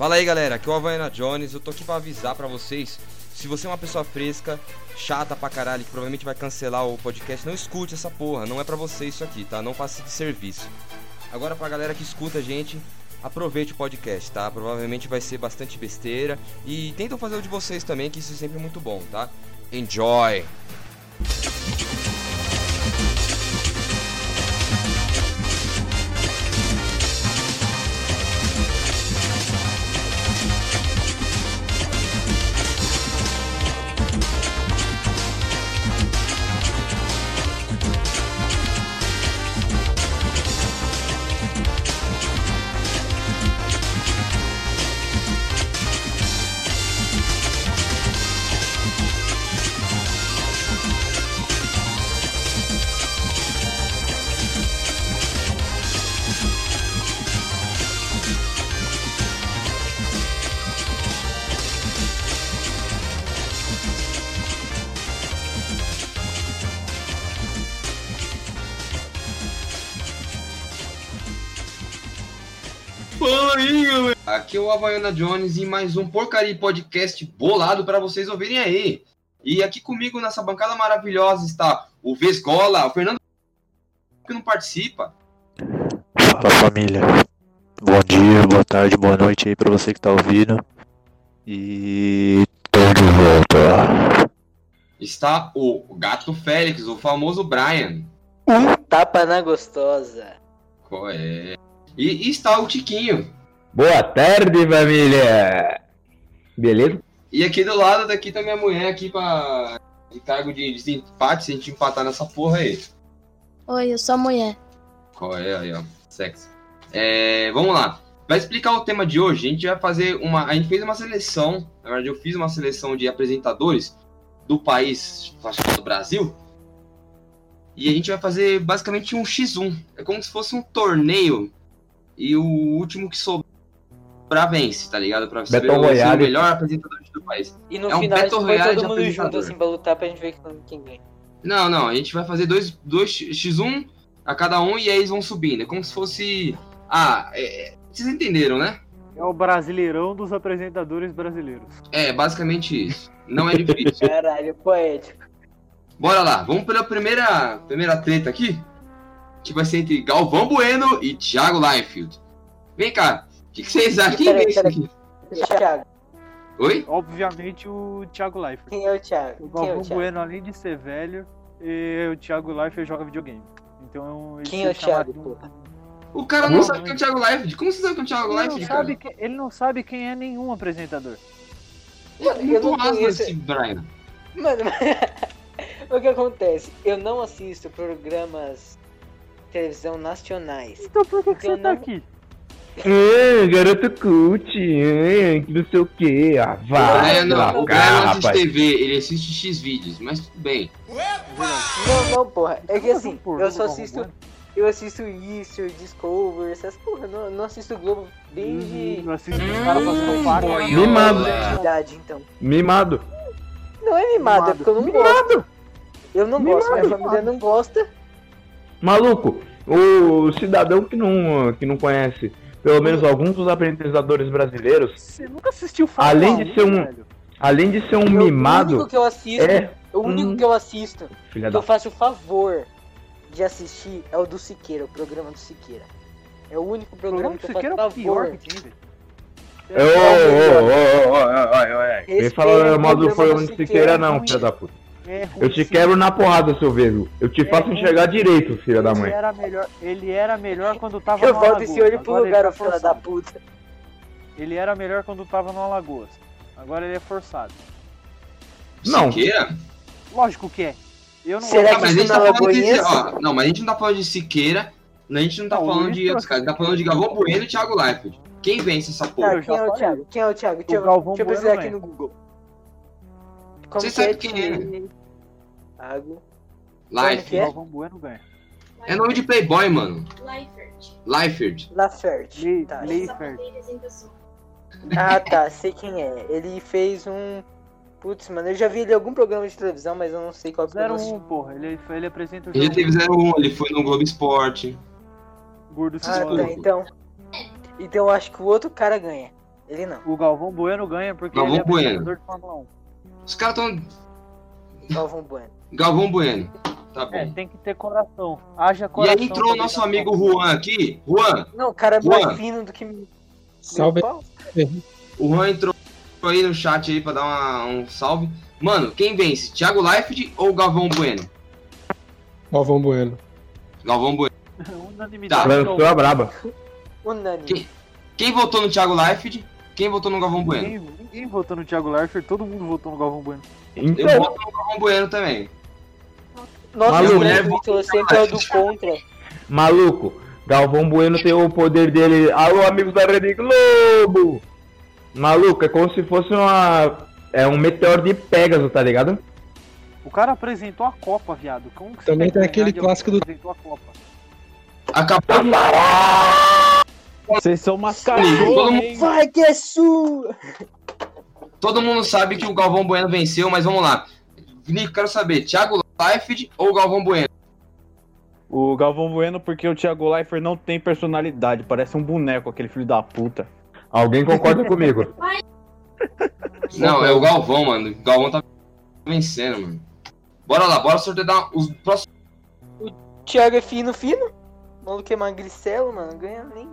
Fala aí galera, aqui é o Havaiana Jones, eu tô aqui pra avisar pra vocês. Se você é uma pessoa fresca, chata pra caralho, que provavelmente vai cancelar o podcast, não escute essa porra, não é pra você isso aqui, tá? Não passe de serviço. Agora pra galera que escuta a gente, aproveite o podcast, tá? Provavelmente vai ser bastante besteira e tentam fazer o de vocês também, que isso é sempre muito bom, tá? Enjoy! Aqui é o Havaiana Jones e mais um porcaria podcast bolado para vocês ouvirem aí. E aqui comigo nessa bancada maravilhosa está o Vescola, o Fernando que não participa. Fala família. Bom dia, boa tarde, boa noite aí pra você que tá ouvindo. E tô de volta. Está o Gato Félix, o famoso Brian. Um tapa na gostosa. Qual é? E, e está o Tiquinho. Boa tarde, família! Beleza? E aqui do lado daqui tá minha mulher aqui pra. de cargo de, de empate, se a gente empatar nessa porra aí. Oi, eu sou a mulher. Qual é aí, ó? Sexy. É, vamos lá. Vai explicar o tema de hoje. A gente vai fazer uma. A gente fez uma seleção. Na verdade, eu fiz uma seleção de apresentadores do país, acho que do Brasil. E a gente vai fazer basicamente um X1. É como se fosse um torneio. E o último que sobrar vence, tá ligado? Pra Battle o, ser o Royale. melhor apresentador do país. E no É um final a gente Battle Royale de todo mundo junto apresentador. assim pra lutar pra gente ver quem- quem ganha. Não, não, a gente vai fazer dois, dois X1 a cada um e aí eles vão subindo. É como se fosse. Ah, é, vocês entenderam, né? É o brasileirão dos apresentadores brasileiros. É, basicamente isso. Não é difícil. Caralho, poético. Bora lá, vamos pela primeira, primeira treta aqui. Que vai ser entre Galvão Bueno e Thiago Leifert. Vem cá, o que, que vocês acham? Quem Peraí, vence peraí. aqui? Thiago, Oi? Obviamente o Thiago Leifert. quem é o Thiago? O é Galvão o Thiago? Bueno, além de ser velho, e o Thiago Leifert joga videogame. Então ele Quem é o Thiago, um-? O cara não sabe quem é o Thiago Leifert. Como você sabe quem é o Thiago Ele não, Leifert, cara? sabe que- ele não sabe quem é nenhum apresentador. Eu Muito não conheço- esse Brian. Mano, o que acontece? Eu não assisto programas de televisão nacionais. Então por que, que Eu você tá não- aqui? Ah, garoto cult, ah, que não sei o que. Ah, vai, Brian não, o Brian não assiste rapaz. TV, ele assiste X vídeos, mas tudo bem. Não, não, porra. É que assim, eu só assisto. Eu assisto Easter, Discover, essas porra. Não, não assisto Globo desde. Eu assisto os caras fazendo parte. Mimado. da idade, então. Mimado. Não é mimado, é porque eu não gosto. Eu não gosto, minha família não gosta. Maluco, o cidadão que não, que não conhece pelo menos alguns dos apresentadores brasileiros, Você nunca assistiu Fórmula Além de ser um- velho? além de ser um Eu- O único mimado, que eu assisto, é o único um- que eu assisto, filha que da eu faço o favor de assistir é o do Siqueira, o programa do Siqueira. É o único O programa programa que eu faço é o pior favor. que tem, velho. Ô, ô, ô, ô, ô, ô, ô, ô, Vem Respeita falar o mal do programa programa do de Siqueira, Siqueira não, ruim. filha da puta. É Eu te quebro na porrada, seu vergo. Eu te É faço ruim. enxergar direito, filha da mãe. era melhor, ele era melhor quando tava Eu no volto Alagoas. esse olho pro lugar, tá ô filha da forçado. puta. Ele era melhor quando tava no Alagoas. Agora ele é forçado. Não. Siqueira? Lógico que é. Eu não Será que mas a gente na tá falando de, ó, não, mas a gente não tá falando de Siqueira, a gente não tá Não, falando de outros caras, a gente tá falando de Galvão Bueno e Thiago Leifert. Quem vence essa Tá, porra? eu quem é o. Thiago? Quem é o Thiago? Deixa, eu- Galvão deixa eu Bueno pesquisar aqui ganha. no Google. Como Você que sabe quem é? Thiago. Leifert. que é? Galvão Bueno ganha. É nome de Playboy, mano. Leifert. Leifert. Laferte. Le- Tá. Leifert. Ah, tá, sei quem é. Ele fez um. Putz, mano, eu já vi ele em algum programa de televisão, mas eu não sei qual programa. 01, porra. Ele, ele apresenta o Ele jogo teve 01, ele foi no Globo Esporte. gordo se Ah, tá, então. Então eu acho que o outro cara ganha. Ele não. O Galvão Bueno ganha porque Galvão ele é Bueno. de Fórmula 1. Os caras tão. Galvão Bueno. Galvão Bueno. Tá É, bom. tem que ter coração. Haja E coração. aí entrou nosso amigo Fórmula 1. Juan aqui. Juan, Não, o cara é Juan. mais fino do que Salve. o Juan entrou aí no chat aí pra dar uma- um salve. Mano, quem vence? Thiago Leifert ou Galvão Bueno? Galvão Bueno. Galvão Bueno. Unanimidade. Tá. Lançou a braba. Unânime. Quem- Quem votou no Thiago Leifert? Quem votou no Galvão Bueno? Ninguém, ninguém votou no Thiago Leifert, todo mundo votou no Galvão Bueno. Eu Então, voto no Galvão Bueno também. Nossa, Maluco. o Mulher Vitor sempre é o do contra. maluco, Galvão Bueno tem o poder dele. Alô, amigos da Rede Globo! Maluco, é como se fosse uma. É um meteoro de Pegasus, tá ligado? O cara apresentou a Copa, viado. Como que Também tem aquele de alguém clássico do- apresentou a Copa? Acabou. Vocês são hein? Vai que é sua! Todo mundo sabe que o Galvão Bueno venceu, mas vamos lá. Nico, quero saber, Thiago Leifert ou Galvão Bueno? O Galvão Bueno, porque o Thiago Leifert não tem personalidade, parece um boneco, aquele filho da puta. Alguém concorda comigo? Não, é o Galvão, mano. O Galvão tá vencendo, mano. Bora lá, bora sortear os próximos. Thiago é fino, fino. O maluco é magricelo, mano. Ganha nem.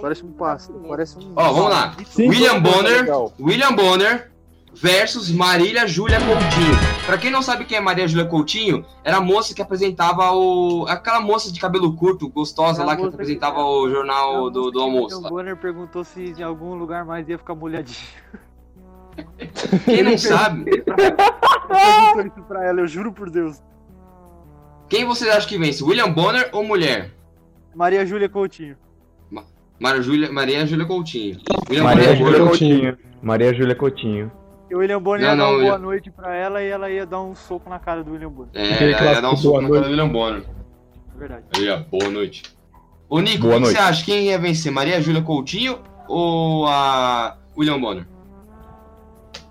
Parece um pássaro, parece um. Ó, vamos lá. Sim, William Bonner. legal. William Bonner versus Marília Júlia Coutinho. Pra quem não sabe quem é Maria Júlia Coutinho, era a moça que apresentava o. aquela moça de cabelo curto, gostosa Era lá que apresentava que- o jornal do, do almoço. O. Bonner perguntou se em algum lugar mais ia ficar molhadinho. Quem não sabe, Perguntou isso pra ela, eu juro por Deus. quem vocês acham que vence? William Bonner ou mulher? Maria Júlia Coutinho. Maria Júlia, Maria Júlia Coutinho. William Maria Bonner, Júlia Coutinho. Coutinho. Maria Júlia Coutinho. E o William Bonner Não, ia dar não, uma eu- boa noite pra ela e ela ia dar um soco na cara do William Bonner. É, ela ia dar um soco na cara do. William Bonner. É verdade. Aí, boa noite. Ô, Nico, Boa o que noite. você acha? Quem ia vencer? Maria Júlia Coutinho ou a William Bonner?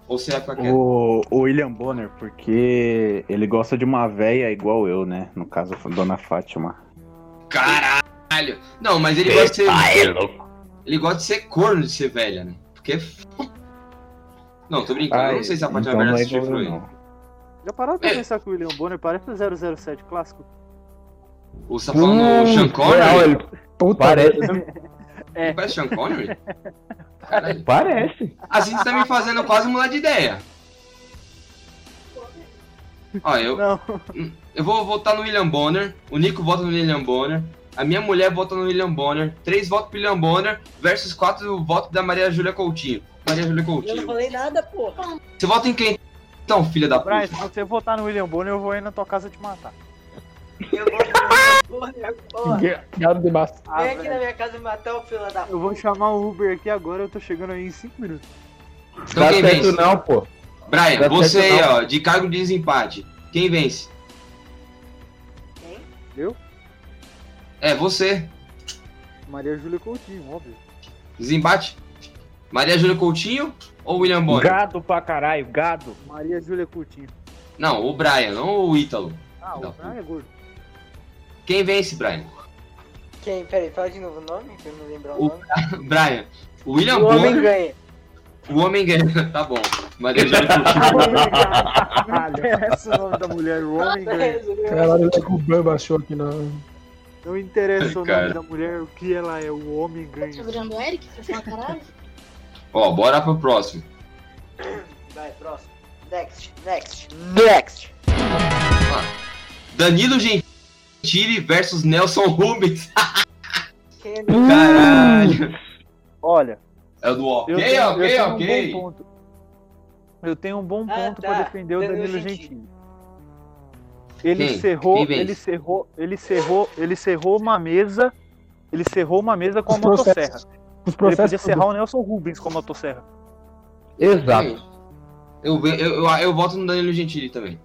Ou você vai ficar quieto? O, o William Bonner, porque ele gosta de uma véia igual eu, né? No caso, a Dona Fátima. Caralho! Não, mas ele gosta de ser. Ele gosta de ser corno de ser velha, né? Porque. Não, tô brincando. eu não sei se a Fátima então é eu, Fluir. não. Já pararam pra É. pensar que o William Bonner parece o 007 clássico? O tá falando do Sean Hum, real, Connery? ele Puta parece. É. Parece Sean Connery? Caralho. parece. Assim você tá me fazendo quase mudar de ideia. Ó, eu, Não. eu vou votar no William Bonner. O Nico vota no William Bonner. A minha mulher vota no William Bonner. Três votos pro William Bonner versus quatro votos da Maria Júlia Coutinho. Maria Júlia Eu não Coutinho. falei nada, porra. Você vota em quem? Então, filha da Brian, puta. se você votar no William Bonner, eu vou ir na tua casa te matar. Eu vou. Gado de massa. Vem aqui na minha casa e matar o filho da Eu vou chamar o Uber aqui agora, eu tô chegando aí em 5 minutos. Então Dá quem certo vence? não, pô. Brian, Dá você aí, ó, de cargo de desempate. Quem vence? Quem? Eu? É, você. Maria Júlia Coutinho, óbvio. Desempate. Maria Júlia Coutinho ou William Bonner? Gado pra caralho, gado. Maria Júlia Coutinho. Não, o Brian, não o Ítalo. Ah, Não. o Brian é gordo. Quem vence, Brian? Quem? Peraí, fala de novo o nome, pra eu não lembrar o, O- nome. Brian. O William O homem Bonner. ganha. O homem ganha. Tá bom. Maria Júlia Coutinho. Não interessa o nome da mulher, o homem ganha. Caralho, o Bamba achou aqui na. Não interessa o nome da mulher, o que ela é, o homem ganha. Tá virando o Eric? Pra falar caralho? Ó, bora pro próximo. Vai, próximo. Next, next, next. Danilo Gentili versus Nelson Rubens. É Caralho. Olha, É o do eu ok, tenho, eu ok, tenho ok. um bom ponto. Eu tenho um bom Ah, ponto tá. pra defender o Danilo Danilo Gentili. Gentili. Ele Quem? cerrou, Quem ele cerrou, ele cerrou, ele cerrou uma mesa, ele cerrou uma mesa com a Os processos. motosserra. Os Ele podia processos. serrar o Nelson Rubens com a motosserra. Exato. Eu, eu, eu, eu voto no Danilo Gentili também.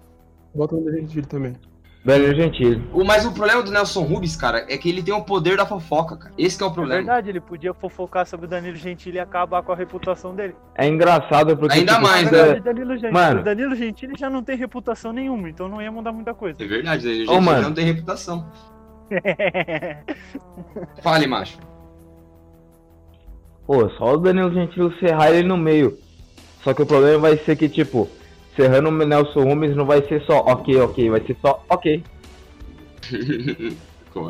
Bota o Gentili também. Danilo Gentili. O, mas o problema do Nelson Rubens, cara, é que ele tem o poder da fofoca, cara. Esse que é o É problema. verdade, ele podia fofocar sobre o Danilo Gentili e acabar com a reputação dele. É engraçado porque. Ainda tipo, mais, né? verdade, Danilo Gentili, Mano. o Danilo Gentili já não tem reputação nenhuma, então não ia mudar muita coisa. É verdade, Danilo Ô, Gentili mano. não tem reputação. Fale, macho. Pô, só o Danilo Gentili serrar ele no meio. Só que o problema vai ser que, tipo, serrando o Nelson Rubens não vai ser só ok, ok, vai ser só ok.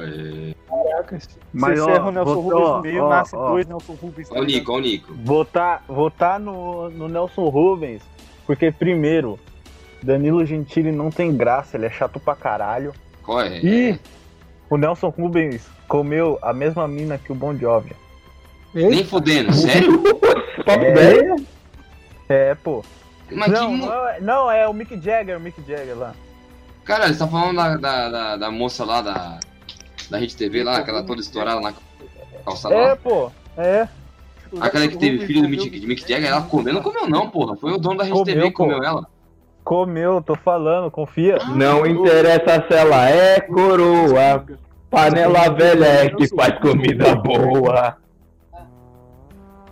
É? Caracas. Mas, Você ó, serra o Nelson vou- Rubens no meio, ó, nasce ó. dois Nelson Rubens. tá Olha o Nico, olha o Nico. Votar, votar no, no Nelson Rubens, porque primeiro, Danilo Gentili não tem graça, ele é chato pra caralho. Qual é? E o Nelson Rubens comeu a mesma mina que o Bon Jovi. Nem fudendo, sério? É. É, pô. Mas Não, que. não, é- não, é o Mick Jagger, o Mick Jagger lá. Caralho, você tá falando da, da, da, da moça lá da. Da Rede TV lá, aquela toda estourada na calçada É, lá. pô, é. Aquela que teve filho do Mick, de Mick Jagger, ela comeu? Não comeu, não, porra. Foi o dono da Rede Comeu, TV que pô. comeu ela. Comeu, tô falando, confia. Não interessa se ela é coroa. Panela velha é que faz comida boa.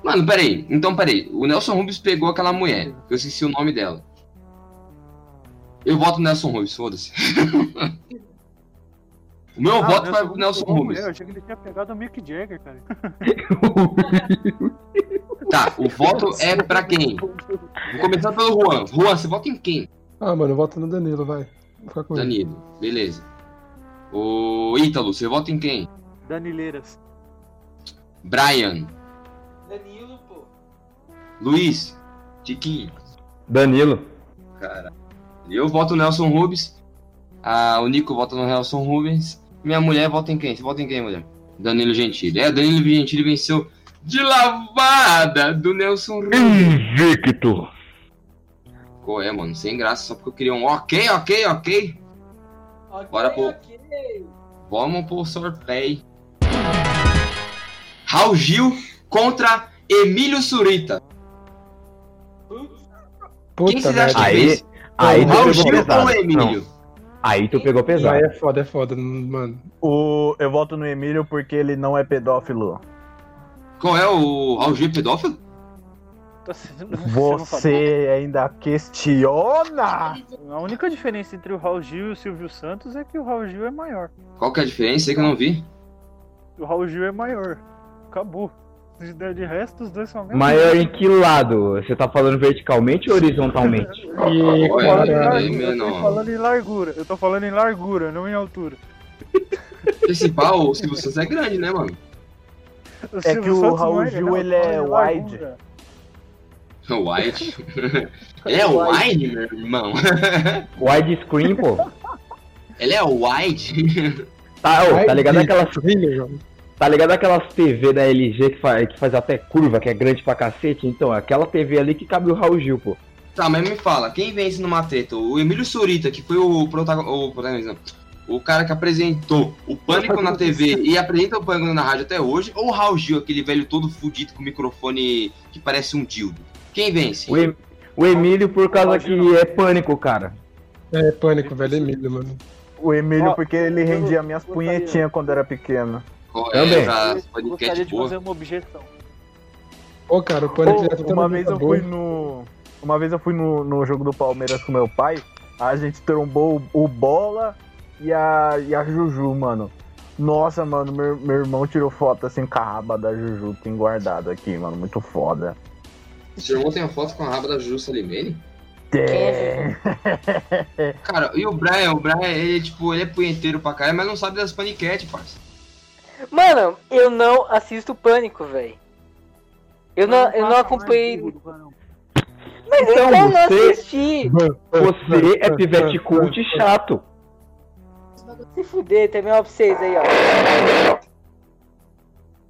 Mano, peraí. Então, peraí. O Nelson Rubens pegou aquela mulher. Eu esqueci o nome dela. Eu voto no Nelson Rubens, foda-se. o meu Ah, voto vai pro Nelson Rubens. Eu achei que ele tinha pegado o Mick Jagger, cara. Tá, o voto é pra quem? Vou começar pelo Juan. Juan, você vota em quem? Ah, mano, volta no Danilo, vai. Vou ficar com ele. Danilo, beleza. O Ítalo, você vota em quem? Danileiras. Brian, Danilo, pô. Luiz, Tiquinho. Danilo. Cara. Eu voto no Nelson Rubens. Ah, o Nico vota no Nelson Rubens. Minha mulher vota em quem? Você vota em quem, mulher? Danilo Gentili. É, Danilo Gentili venceu de lavada do Nelson Rubens. Invicto. Qual é, mano? Sem graça, só porque eu queria um ok, ok, ok. Ok, Bora pro- ok. Vamos pro sorteio. Raul Gil contra Emílio Surita. Quem Puta vocês acham merda. que Aí, fez? aí tu Raul pegou Gil pesado. ou Emílio? Não, aí tu pegou Aí pesado. é foda, é foda, mano. O, eu voto no Emílio porque ele não é pedófilo. Qual é o Raul Gil é pedófilo? Você ainda questiona? A única diferença entre o Raul Gil e o Silvio Santos é que o Raul Gil é maior. Qual que é a diferença aí que eu não vi? O Raul Gil é maior. Acabou. De, de resto, os dois são Maior em que lado? Você tá falando verticalmente ou horizontalmente? E, cara, eu tô falando em largura. Eu tô falando em largura, não em altura. Esse pau, o Silvio Santos é grande, né, mano? O É Silvio que o Santos Raul não Gil, ele é wide. White. Ele é wide, meu irmão. Widescreen, pô. Ele é wide. Tá, ô, tá ligado jovem. Tá ligado aquelas TV da LG que faz, que faz até curva, que é grande pra cacete? Então, aquela TV ali que cabe o Raul Gil, pô. Tá, mas me fala, quem vence numa treta? O Emílio Surita, que foi o protagonista. O, cara que apresentou o Pânico na TV e apresenta o Pânico na rádio até hoje, ou o Raul Gil, aquele velho todo fudido com microfone que parece um dildo? Quem vence? O, Em- o Emílio por causa que é pânico, cara. É pânico, velho, Emílio, mano. O Emílio porque ele rendia minhas punhetinhas quando era pequeno. Também. é pra Eu gostaria de boa? fazer uma objeção. Ô, cara, o pânico tá uma vez eu fui no. Uma vez eu fui no, no jogo do Palmeiras com meu pai, a gente trombou o, o Bola e a, e a Juju, mano. Nossa, mano, meu, meu irmão tirou foto assim com a raba da Juju, tem guardado aqui, mano. Muito foda. Seu irmão tem uma foto com a raba da Juju Salimene? Tem. Cara, e o Brian? O Brian, ele, tipo, ele é punheteiro pra caralho, mas não sabe das paniquete, parça. Mano, eu não assisto Pânico, velho. Eu não, eu não acompanhei. Mas Então, então, não você- assisti. Você é pivete cult chato. Se fuder, também ó pra vocês aí, ó.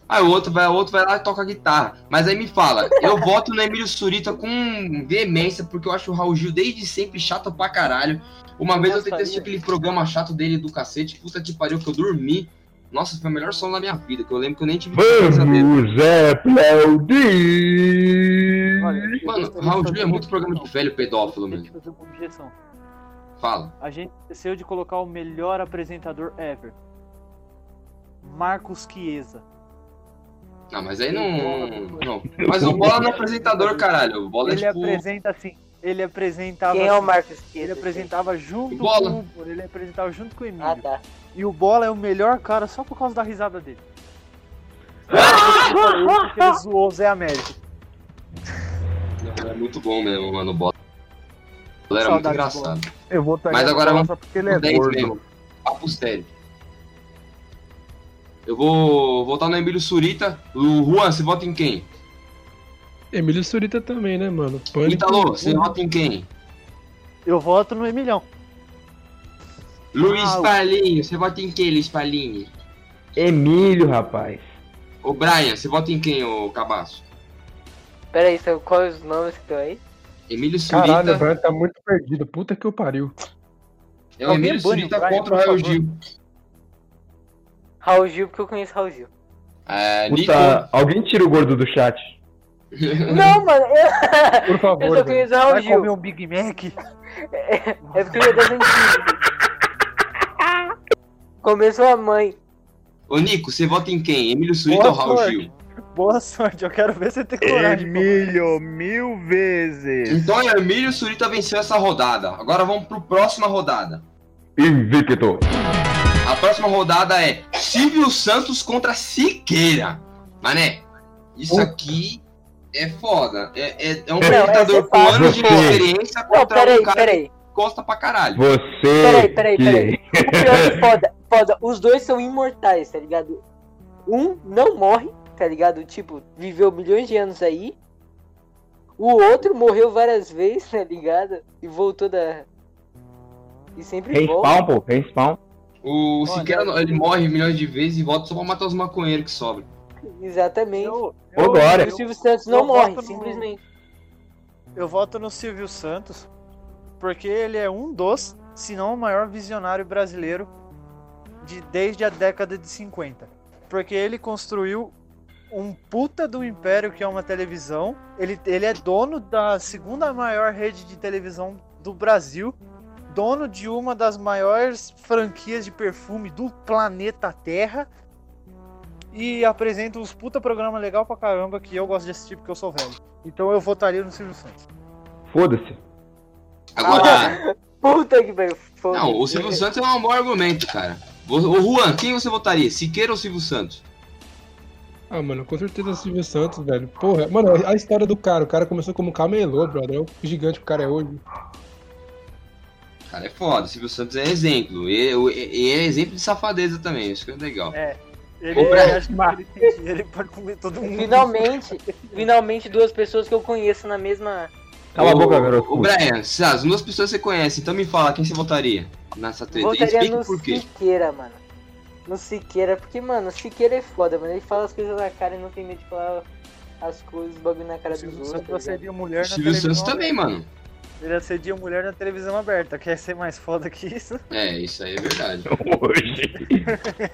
Aí o outro vai, o outro vai lá e toca guitarra. Mas aí me fala, eu voto no Emílio Surita com veemência, porque eu acho o Raul Gil desde sempre chato pra caralho. Uma vez eu tentei assistir aquele programa chato dele do cacete, puta que pariu, que eu dormi. Nossa, foi o melhor som da minha vida, que eu lembro que eu nem tive. Vamos aplaudir. Olha, Mano, Raul Gil é muito programa de velho pedófilo mesmo. que fazer uma objeção. Fala. A gente esqueceu de colocar o melhor apresentador ever. Marcos Chiesa. Não, mas aí não. não. Mas o Bola não é apresentador, caralho. O Bola é Ele tipo. apresenta assim. Ele apresentava. Quem é o Marcos Ele Chiesa? apresentava junto Bola. com o. Ele apresentava junto com o Emílio. Ah, tá. E o Bola é o melhor cara só por causa da risada dele. Porque ele zoou o Zé Américo. É muito bom mesmo, mano, o Bola. Ele era muito engraçado. Eu vou estar Mas agora vamos porque ele é pro 10 gordo. mesmo. Papo sério. Eu vou votar no Emílio Surita. O Juan, você vota em quem? Emílio Surita também, né, mano? Pânico. Ítalo, você vota em quem? Eu voto no Emilhão. Luiz Ah, o- Palinho, você vota em quem, Luiz Palinho? Emílio, rapaz. Ô Brian, você vota em quem, ô Cabaço? Pera aí, são quais os nomes que estão aí? Emílio Surita. Caralho, o Brian tá muito perdido. Puta que eu pariu. é o Emílio o Surita Brian, contra o Raul. Gil. Raul Gil, porque eu conheço Raul Gil. É, Nico. Puta, alguém tira o gordo do chat. Não, mano, eu, Por eu favor, só velho. conheço Raul Vai Gil. comer um Big Mac? É porque ele é das antigas. Começou a mãe. Ô Nico, você vota em quem? Emílio Surita Boa ou Raul sorte. Gil? Boa sorte, eu quero ver você ter coragem. Emílio, mil vezes. Então Emílio Surita venceu essa rodada. Agora vamos pro próxima rodada. Invicto. A próxima rodada é Silvio Santos contra Siqueira. Mané, isso aqui é foda. É, é, é um Não, é com anos de experiência Não, contra peraí, um cara peraí. que gosta pra caralho. Você. Peraí, peraí, que- peraí. O pior é foda, foda. Os dois são imortais, tá ligado? Um não morre, tá ligado? Tipo, viveu milhões de anos aí. O outro morreu várias vezes, tá ligado? E voltou da. E sempre volta. Respawn, pô. Respawn. O Siqueira ele morre milhões de vezes e volta só pra matar os maconheiros que sobram. Exatamente. Eu, Ô, Glória. o Silvio Santos não eu morre, voto no- simplesmente. eu voto no Silvio Santos porque ele é um dos, se não o maior visionário brasileiro de, desde a década de 50. Porque ele construiu um puta do império que é uma televisão. Ele, ele é dono da segunda maior rede de televisão do Brasil. Dono de uma das maiores franquias de perfume do planeta Terra. E apresenta uns puta programa legal pra caramba que eu gosto de assistir porque eu sou velho. Então eu votaria no Silvio Santos. Foda-se. Agora, Puta que pariu. não, o Silvio Santos é um bom argumento, cara. Ô Juan, quem você votaria? Siqueira ou Silvio Santos? Ah, mano, com certeza o Silvio Santos, velho. Porra, mano, a história do cara. O cara começou como camelô, brother. É o gigante que o cara é hoje. Cara, é foda. Silvio Santos é exemplo. E, e- e é exemplo de safadeza também. Isso que é legal. Brad. ele acha que ele ele pode comer todo mundo. Finalmente, finalmente duas pessoas que eu conheço na mesma. Cala a Ô, boca, garoto. Ô, Brian, se as duas pessoas você conhece, então me fala quem você votaria nessa treta. E Votaria explique no por quê. Siqueira, mano. No Siqueira, porque, mano, o Siqueira é foda, mano. Ele fala as coisas na cara e não tem medo de falar as coisas, bagulho na cara O dos Silvio outros. Santos tá assedia mulher na Silvio televisão Santos também, mano. Ele assedia mulher na televisão aberta. Quer ser mais foda que isso? É, isso aí é verdade. Hoje.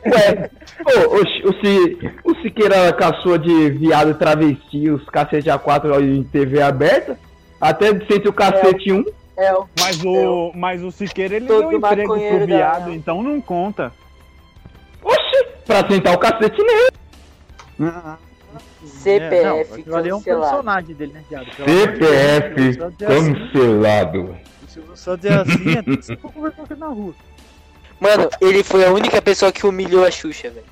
Ué, ô, o, o, Si- o Siqueira caçou de viado e travesti, os cacete A4 em TV aberta. Até sente o cacete 1. É, o Mas o, mas o Siqueira ele Todo deu emprego pro da- viado, então não conta. Oxi, pra sentar o cacete nele. CPF É, não, é um cancelado. personagem dele, né, CPF o Silvio Santos é assim, cancelado. o Silvio Santos é assim, se for conversar com na rua. Mano, ele foi a única pessoa que humilhou a Xuxa, velho.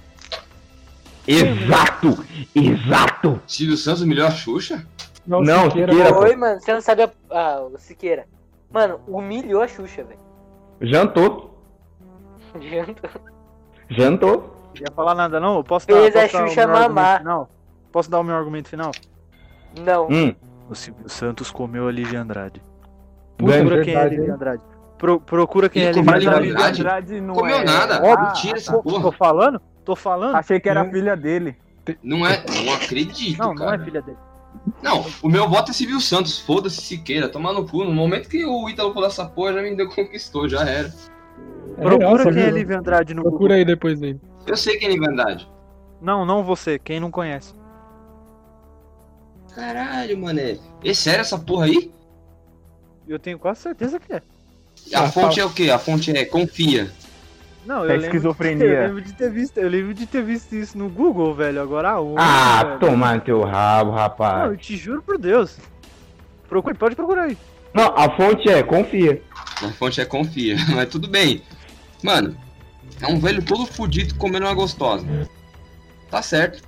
Exato, exato. Silvio Santos humilhou a Xuxa? Não, Siqueira, Siqueira, pô. Foi, mano, você não sabe a... Ah, o Siqueira. Mano, humilhou a Xuxa, velho. Jantou, jantou. Não ia falar nada, não? Eu posso dar, Fez a posso dar o Xuxa meu argumento mamar. final? Posso dar o meu argumento final? Não. Hum, O Silvio Santos comeu a Lívia Andrade. Puta, Procura quem é a Lívia? Andrade. Pro- procura quem é a Lívia comeu a Lívia Andrade. Andrade? não Comeu é- nada. Ah, Mentira essa Tô, porra. tô falando? Tô falando? Achei que era a filha dele. Não é. Não acredito, Não, não é cara. filha dele. Não, o meu voto é Silvio Santos. Foda-se Siqueira, tomar no cu. No momento que o Ítalo falou essa porra, já me deu conquistou, já era. É Procura quem é sabia? Lívia Andrade no Procura Google. aí depois aí. Eu sei quem é verdade. Não, não você, quem não conhece. Caralho, mané. É sério essa porra aí? Eu tenho quase certeza que é. A Ah, fonte é o quê? A fonte é confia. Não, É eu lembro, esquizofrenia. eu lembro de ter visto, eu lembro de ter visto isso no Google, velho. Agora aonde, Ah, velho? tomar no teu rabo, Não, rapaz. eu te juro por Deus. Procure, pode procurar aí. Não, a fonte é, confia. A fonte é confia, mas tudo bem. Mano, é um velho todo fudido comendo uma gostosa. Tá certo.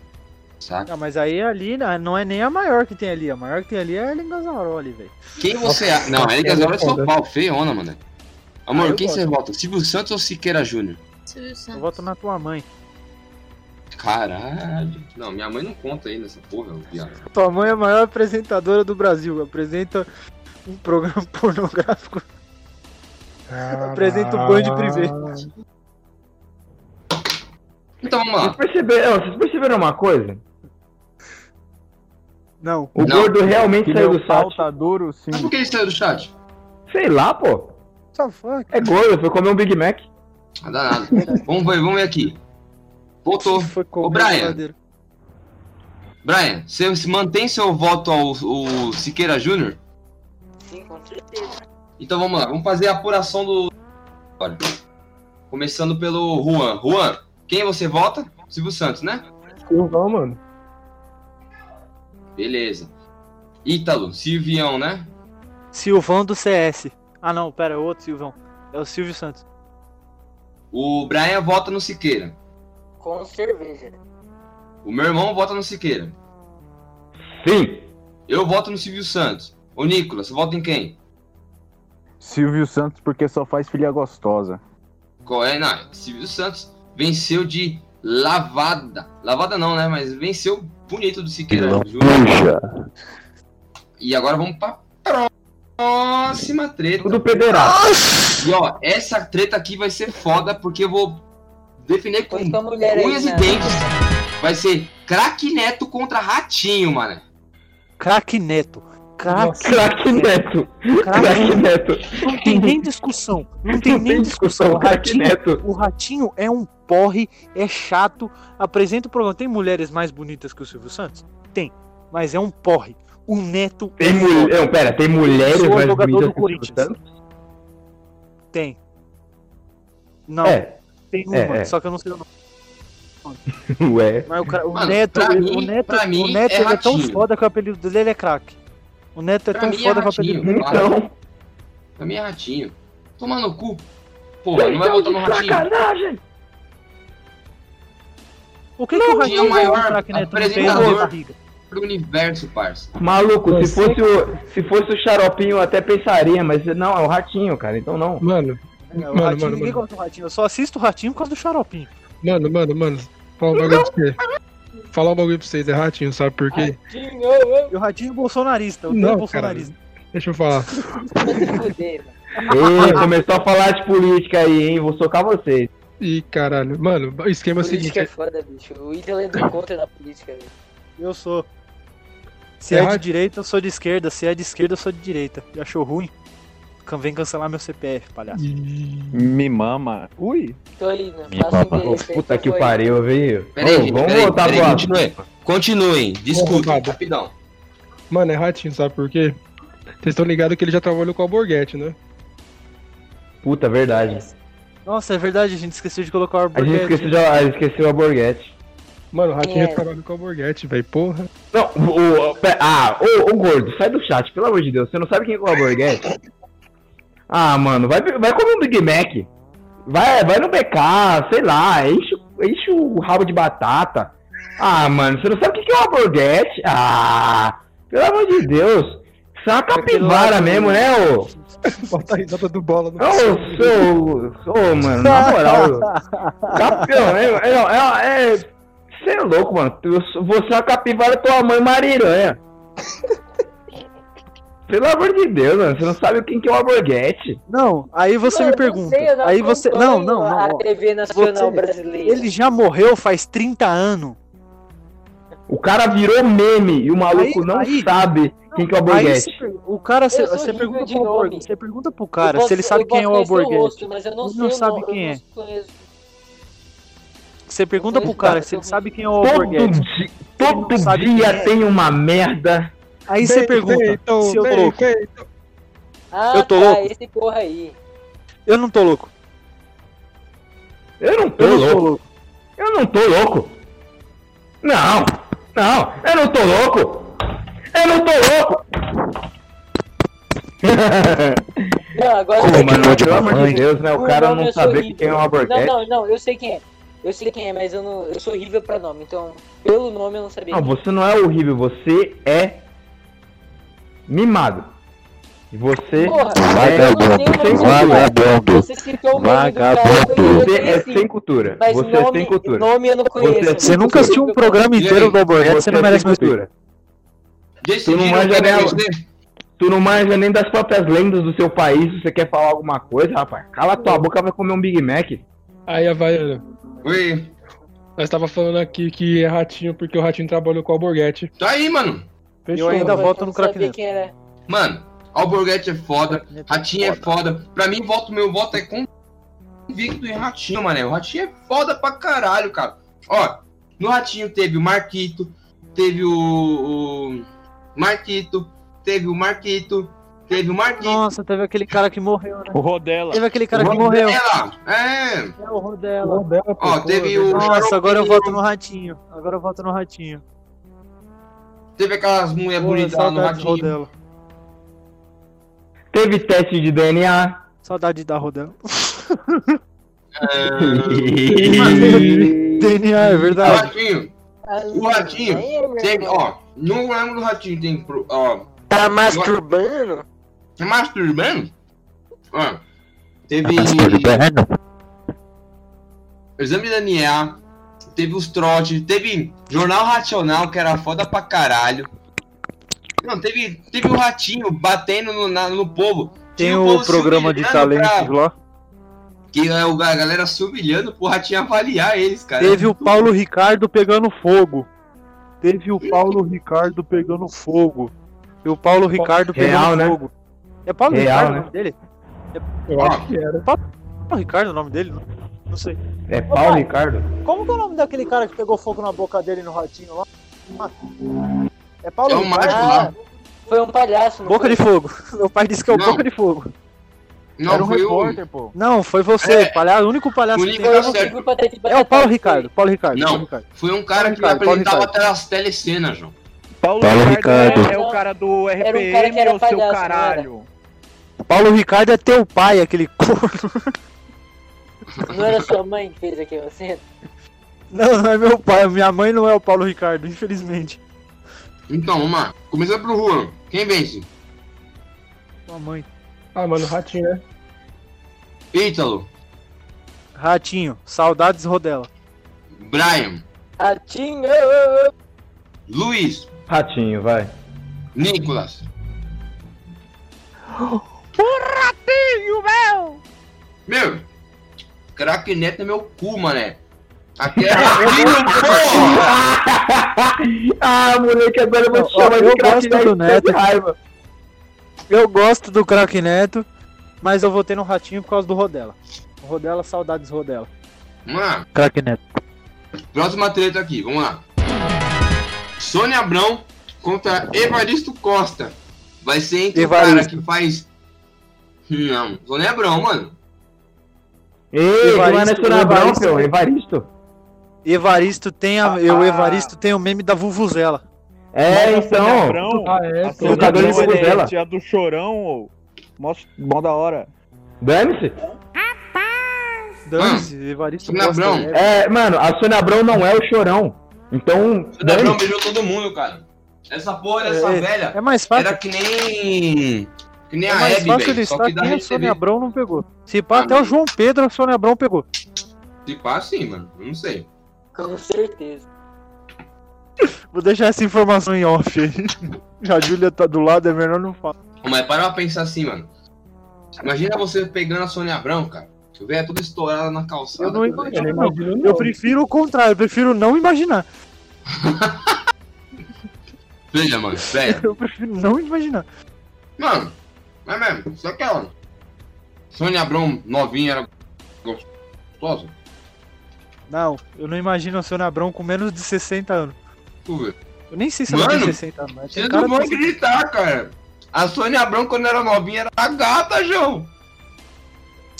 Saca? Ah, mas aí ali né, não é nem a maior que tem ali. A maior que tem ali é a Erling Gazaroli, velho. Quem você acha? Não, a Zora é São foda. Paulo, feiona, mano. Amor, Ah, eu quem você vota? Silvio Santos ou Siqueira Júnior? Silvio Eu Santos. voto na tua mãe. Caralho. Não, minha mãe não conta aí nessa porra, viado. Tua mãe é a maior apresentadora do Brasil. Apresenta um programa pornográfico. Apresenta o Band Privé. Então vamos Vocês lá. perceberam, vocês perceberam uma coisa? Não. O Não. gordo realmente Que saiu do tá duro, sim. Mas por que ele saiu do chat? Sei lá, pô. Fuck. É gordo, foi comer um Big Mac. Ah, danado. vamos ver, vamos ver aqui. Voltou. Foi Ô, Brian. Brian, você se mantém seu voto ao, ao Siqueira Júnior? Sim, com certeza. Então vamos lá, vamos fazer a apuração do. Olha. Começando pelo Juan. Juan, quem você vota? Silvio Santos, né? Silvão, mano. Beleza. Ítalo, Silvião, né? Silvão do CS. Ah não, pera, é outro Silvão. É o Silvio Santos. O Brian vota no Siqueira. Com cerveja. O meu irmão vota no Siqueira. Sim. Eu voto no Silvio Santos. Ô Nicolas, você vota em quem? Silvio Santos porque só faz filha gostosa. Qual é? Não, Silvio Santos venceu de lavada. Lavada não, né? Mas venceu bonito do Siqueira Júnior. E agora vamos pra próxima treta. Tudo pederasta. E ó, essa treta aqui vai ser foda porque eu vou definir com unhas e né? dentes. Vai ser craque Neto contra Ratinho, mano. Craque Neto. Craque. Neto. Craque Neto. Não tem nem discussão. Não tem nem discussão. O ratinho, o ratinho é um porre, é chato. Apresenta o programa. Tem mulheres mais bonitas que o Silvio Santos? Tem. Mas é um porre. O Neto Tem é mulher. Não, pera, tem mulheres mais jogador do Corinthians. Santos? Tem. Não, É. tem uma, é, é. só que eu não sei o nome. Ué. Mas o, cara- o Mano, Neto, o mim- Neto, o mim Neto é ele é tão foda que o apelido dele é craque. O Neto é Pra tão mim é foda que o apelido dele é. Então. Pra mim é Ratinho. Toma no cu. Porra, não vai votar no Ratinho. Sacanagem. O que, que o Ratinho é o maior o craque Neto não tem na apresentador. barriga? Pro universo, parça. Maluco, se fosse, o, se fosse o xaropinho eu até pensaria, mas não, é o ratinho, cara, então não. Mano, É, o Mano, Ratinho, mano, ninguém mano. gosta do Ratinho. Eu só assisto o Ratinho por causa do xaropinho. mano, mano, mano. Falar um bagulho pra você. Falar um bagulho pra vocês, é ratinho, sabe por quê? Ratinho, ô, E o Ratinho é bolsonarista. Eu Não, tenho bolsonarista. Deixa eu falar. Ei, começou a falar de política aí, hein? Vou socar vocês. Ih, caralho. Mano, o esquema é o seguinte. Política é foda, bicho. O Ítalo entrou contra na política, velho. Eu sou. Se É é, de direita, eu sou de esquerda. Se é de esquerda, eu sou de direita. E achou ruim? Vem cancelar meu CPF, palhaço. Me mama. Ui. Tô aí, né? Me Passa o papa. endereço aí, Puta que pariu, veio. Peraí, vamos peraí, voltar peraí, pro continuem. Continuem, roubado. rapidão. Mano, é ratinho, sabe por quê? Vocês estão ligados que ele já trabalhou com o Alborguete, né? Puta, verdade. Nossa, é verdade, a gente esqueceu de colocar o A gente esqueceu, já, a gente esqueceu a Borghetti. Mano, o ratinho É. já trabalhou com o Alborguete, velho. Porra. Não, o, o- ah, ô, ô gordo, sai do chat, pelo amor de Deus. Você não sabe quem é o Borghetti? Ah, mano, vai, vai comer um Big Mac. Vai, vai no BK, sei lá, enche, enche o rabo de batata. Ah, mano, você não sabe o que é uma Borghetti? Ah, pelo amor de Deus. Você é uma capivara mesmo, né, ô? Bota a risada do bola no Ô, sou, sou, mano, na moral. Campeão, é, é, é, é, Você é louco, mano. Você é uma capivara tua mãe mariranha. Pelo amor de Deus, mano, você não sabe quem que é o Alborguete. Não, aí você Mano, me pergunta. sei, não aí você. Não, não, não. A. TV Nacional Você- Brasileira. Ele já morreu faz 30 anos. O cara virou meme e o maluco Aí- não aí- sabe quem que é o Alborguete. per- o cara, você, pergunta pro você pergunta pro cara Eu se ele sabe quem é o Alborguete. rosto, mas eu não Ele não o sabe quem é. não conheço. Você pergunta pro cara se ele sabe quem é o Todo, di- não todo dia é. tem uma merda. Aí você pergunta Feito, se eu tô louco. feito. Ah, Eu tô tá, louco. esse porra aí. Eu não tô louco. Eu não tô Eu tô louco. louco. Eu não tô louco. Não, não, eu não tô louco. Eu não tô louco. Não, agora eu sei mano, pelo amor de Deus, né? O cara não sou saber quem é o Alborguete. Não, não, não, eu sei quem é. Eu sei quem é, mas eu não. Eu sou horrível pra nome, então. Pelo nome eu não sabia. Não, quem. você não é horrível, você é mimado. E você Porra, é eu não sei o nome sem do cara. Vagabundo. Você citou Vagabundo. Você é conheci, sem cultura. Mas Você é nome, sem cultura. nome eu não conheço. Você é Você nunca assistiu um programa inteiro do Alborguete, você não é merece cultura. Tu não manja vencer? Tu não manja nem das próprias lendas do seu país. Se você quer falar alguma coisa, rapaz, cala tua boca, vai comer um Big Mac. Aí, Havaiana, Oi. nós tava falando aqui que é ratinho porque o ratinho trabalhou com o Alborguete. Tá aí, mano. Fechou. Eu ainda Mas voto eu no não sabia Crack Neto. quem era. Mano, Alborguete é foda, Ratinho é foda. Pra mim, voto, meu voto é convicto em Ratinho, mané. O Ratinho é foda pra caralho, cara. Ó, no Ratinho teve o Marquito, teve o, o Marquito, teve o Marquito, teve o Marquito. Nossa, teve aquele cara que morreu, né? O Rodela. Teve aquele cara que morreu. É. É o Rodela. Rodela, pô, Ó, teve o-. Nossa, agora eu voto no Ratinho. Agora eu voto no Ratinho. Teve aquelas mulheres bonitas lá no Ratinho. Rodela. Teve teste de DNA. Saudade da Rodela. É... DNA, é O verdade. Ratinho, o Ratinho, Aí, meu tem, ó, no rango do Ratinho tem, pro- ó, Tá masturbando? Tá masturbando? Ó, teve Masturbando? exame de DNA, teve os trotes, teve Jornal Racional, que era foda pra caralho. Não, teve, teve o ratinho batendo no, na- no povo. Tem Tinha o povo programa de talentos pra- lá. Que é o, a galera se humilhando pro ratinho avaliar eles, cara. Teve o Paulo Ricardo pegando fogo. Teve o Paulo Ricardo pegando fogo. E o Paulo Ricardo pegando Real, né? fogo. É Paulo Real, Ricardo né? o nome dele? Eu Ó, acho que era. Paulo Ricardo o nome dele? Não, sei. É Paulo Ricardo. Como que é o nome daquele cara que pegou fogo na boca dele no ratinho lá? É Paulo É o Ricardo? mágico Ah, lá. foi um palhaço. não Boca foi? de fogo. Meu pai disse que é o Não. Boca de Fogo. Não, Era um foi o. repórter, pô. Não, foi você, É. palhaço, o único palhaço O que único Eu pra Tete É o Paulo Ricardo, Paulo Ricardo. Não. Paulo Ricardo. Foi um cara Paulo que Ricardo, Paulo apresentava as telecenas, João. Paulo, Paulo Ricardo, Ricardo. É, é o cara do Era um cara RPM, que era o seu palhaço, caralho. Paulo Ricardo é teu pai, aquele corno. Não era sua mãe que fez aquela cena? Não, não é meu pai. Minha mãe não é o Paulo Ricardo, infelizmente. Então, vamos lá. Começando pro Juan. Quem vence? Sua mãe. Ah, mano, ratinho, né? Ítalo, Ratinho, saudades Rodela. Brian, Ratinho! Luiz, Ratinho, vai. Nicolas. Meu, craque neto é meu cu, mané. Aqui é ratinho, porra! ah, moleque, agora eu vou te chamar eu de craque do Neto, Neto. de raiva. Eu gosto do craque Neto, mas eu votei no Ratinho por causa do Rodela. Rodela, saudades Rodela. Vamos lá. Craque Neto. Próxima treta aqui, vamos lá. Sônia Abrão contra Evaristo Costa. Vai ser entre o cara Evaristo. que faz. Não, Sônia Abrão, mano. Ei, Evaristo, mano é Sônia Abrão, Evaristo. pô, Evaristo. Evaristo tem a, eu, o Evaristo tem o meme da Vuvuzela. É, Mas então. Abrão, Ah, é, a. Sônia Jogador de é Vuvuzela. tia do chorão, ô. Mó, mó da hora. Dane-se. Dane-se, Evaristo Sônia Abrão. é. É, mano, a Sônia Abrão não é o chorão. Então, Sônia Abrão beijou todo mundo, cara. Essa porra dessa É, velha É mais fácil. era que nem. Que nem É a mais Hebe, fácil ele Só estar que da quem a Rede Sônia. Abrão não pegou. Se pá, Ah, até o mano. João Pedro a Sônia Abrão pegou. Se pá, sim, mano. Não sei. Com certeza. Vou deixar essa informação em off aí. A Júlia tá do lado, é melhor não falar. Mas para pra pensar assim, mano. Imagina você pegando a Sônia Abrão, cara. Que veio toda estourada na calçada. Eu não cara. imagino. Eu não imagino, não. Eu prefiro o contrário, eu prefiro não imaginar. Veja, mano. Velho. Eu prefiro não imaginar. Mano, mas mesmo, só que ela. Sônia Abrão novinha era gostosa. Não, eu não imagino a Sônia Abrão com menos de 60 anos. Tu vê. Eu nem sei se ela Mano, tem 60 anos, mas Vocês cara não vão de... acreditar, cara. A Sônia Abrão, quando era novinha, era a gata, João.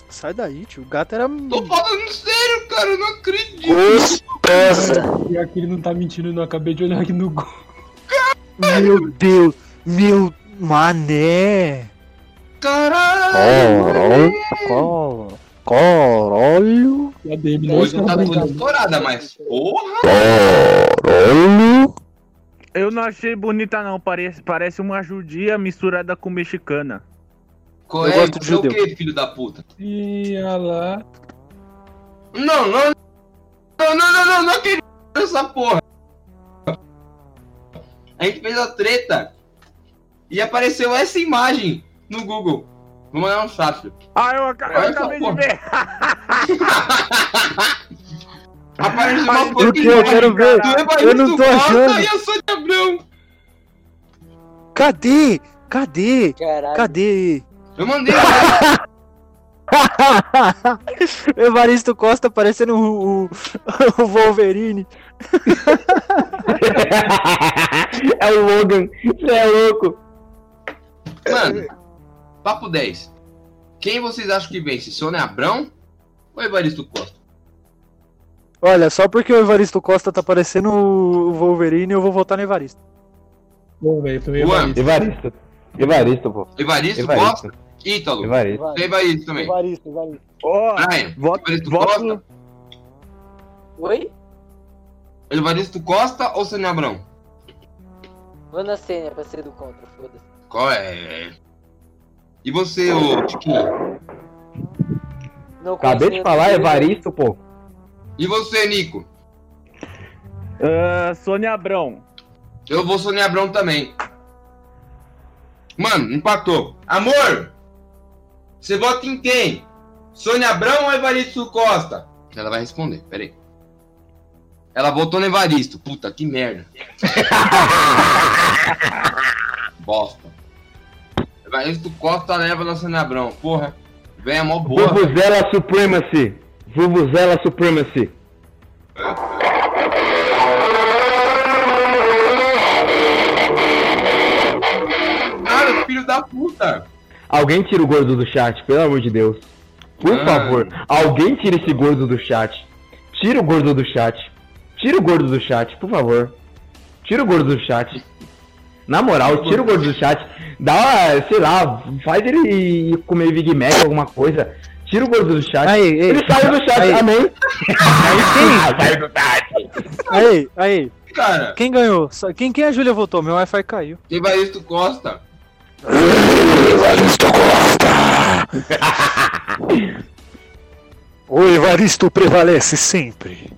Sai daí, tio. O gato era. Tô falando sério, cara. Eu não acredito. Gostosa! E aqui ele não tá mentindo, não. Acabei de olhar aqui no Google. Meu Deus! Meu mané! Caralho. Caralho. E a DM não Hoje não tá está toda estourada, mas porra! Caralho. Eu não achei bonita não, parece, parece uma judia misturada com mexicana. Qual Eu é? gosto de Você é o que, filho da puta? Ih, olha lá. Não, não, não, não, não, não, não acredito nessa porra. A gente fez a treta e apareceu essa imagem no Google. Vou mandar um chat. Ah, eu, aca- eu acabei de ver! Apareceu uma foto que? Eu quero ver. Evaristo Eu não tô achando. e a Sônia Abrão. Cadê? Cadê? Caralho. Cadê? Eu mandei. Evaristo Costa parecendo o, o, o Wolverine. é o Logan. Você é louco. Mano, papo 10. Quem vocês acham que vence? Sônia Abrão ou Evaristo Costa? Olha, só porque o Evaristo Costa tá parecendo o Wolverine, eu vou votar no Evaristo. Bom, velho, também Juan. Evaristo. Evaristo. Evaristo, pô. Evaristo, Evaristo. Costa? Ítalo. Evaristo. Evaristo também. Evaristo, Evaristo. Ó, Brian, voto, Evaristo voto, Costa? Oi? Evaristo Costa ou Sônia Abrão? Vou na senha pra ser do contra, foda-se. Qual é? E você, ô Tiquinho? Acabei de falar, deles. Evaristo, pô. E você, Nico? ah, Sônia Abrão. Eu vou Sônia Abrão também. Mano, empatou. Amor! Você vota em quem? Sônia Abrão ou Evaristo Costa? Ela vai responder, peraí. Ela votou no Evaristo. Puta, que merda. Bosta. Evaristo Costa leva na Sônia Abrão. Porra. Vem a mó boa. Vuvuzela Supremacy. Vuvuzela Supremacy. Cara, filho da puta. Alguém tira o gordo do chat, pelo amor de Deus. Por Ah. favor, alguém tira esse gordo do chat. Tira o gordo do chat. Tira o gordo do chat, por favor. Tira o gordo do chat. Na moral, tira o gordo do chat. Dá, uma, sei lá, faz ele ir comer Big Mac, alguma coisa. Tira o gordo do chat. Aí, ei, ele saiu do chat, aí. amém. Aí, Aí, aí, Cara, quem ganhou? Quem, quem a Júlia votou? Meu Wi-Fi caiu. Evaristo Costa. Evaristo Costa! o Evaristo prevalece sempre.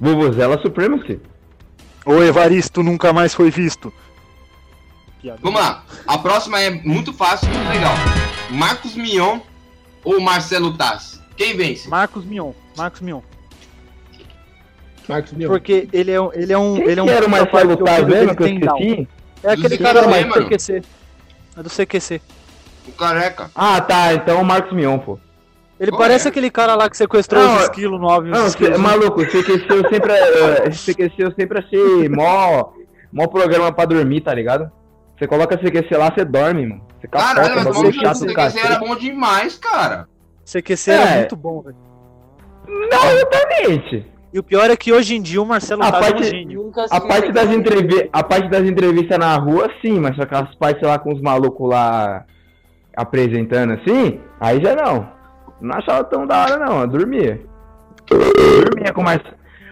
Vuvuzela Supremacy. O Evaristo nunca mais foi visto. Vamos lá. A próxima é muito fácil e muito legal. Marcos Mion ou Marcelo Taz? Quem vence? Marcos Mion. Marcos Mion. Marcos Mion. Porque ele é um. Ele é um. Quem ele é um era o Marcelo Taz mesmo que eu esqueci? É aquele Do cara lá do. CQC. É do CQC. O careca. Ah, tá. Então o Marcos Mion, pô. Ele Qual parece é? aquele cara lá que sequestrou Não, os é- esquilos no óbvio. Não, esquilos. maluco, CQC eu sempre, CQC eu sempre achei mó, mó programa pra dormir, tá ligado? Você coloca CQC lá, você dorme, mano. Você Caralho, capoca, mas bagulho nome do chato CQC cacete. era bom demais, cara. CQC era É. muito bom, velho. Não, exatamente. E o pior é que hoje em dia o Marcelo A Taz é um parte- gênio. Nunca A parte, das entrevi a parte das entrevistas na rua, sim, mas só aquelas partes lá com os malucos lá apresentando assim, aí já não. Não achava tão da hora, não. Eu dormia. Eu dormia com o Mar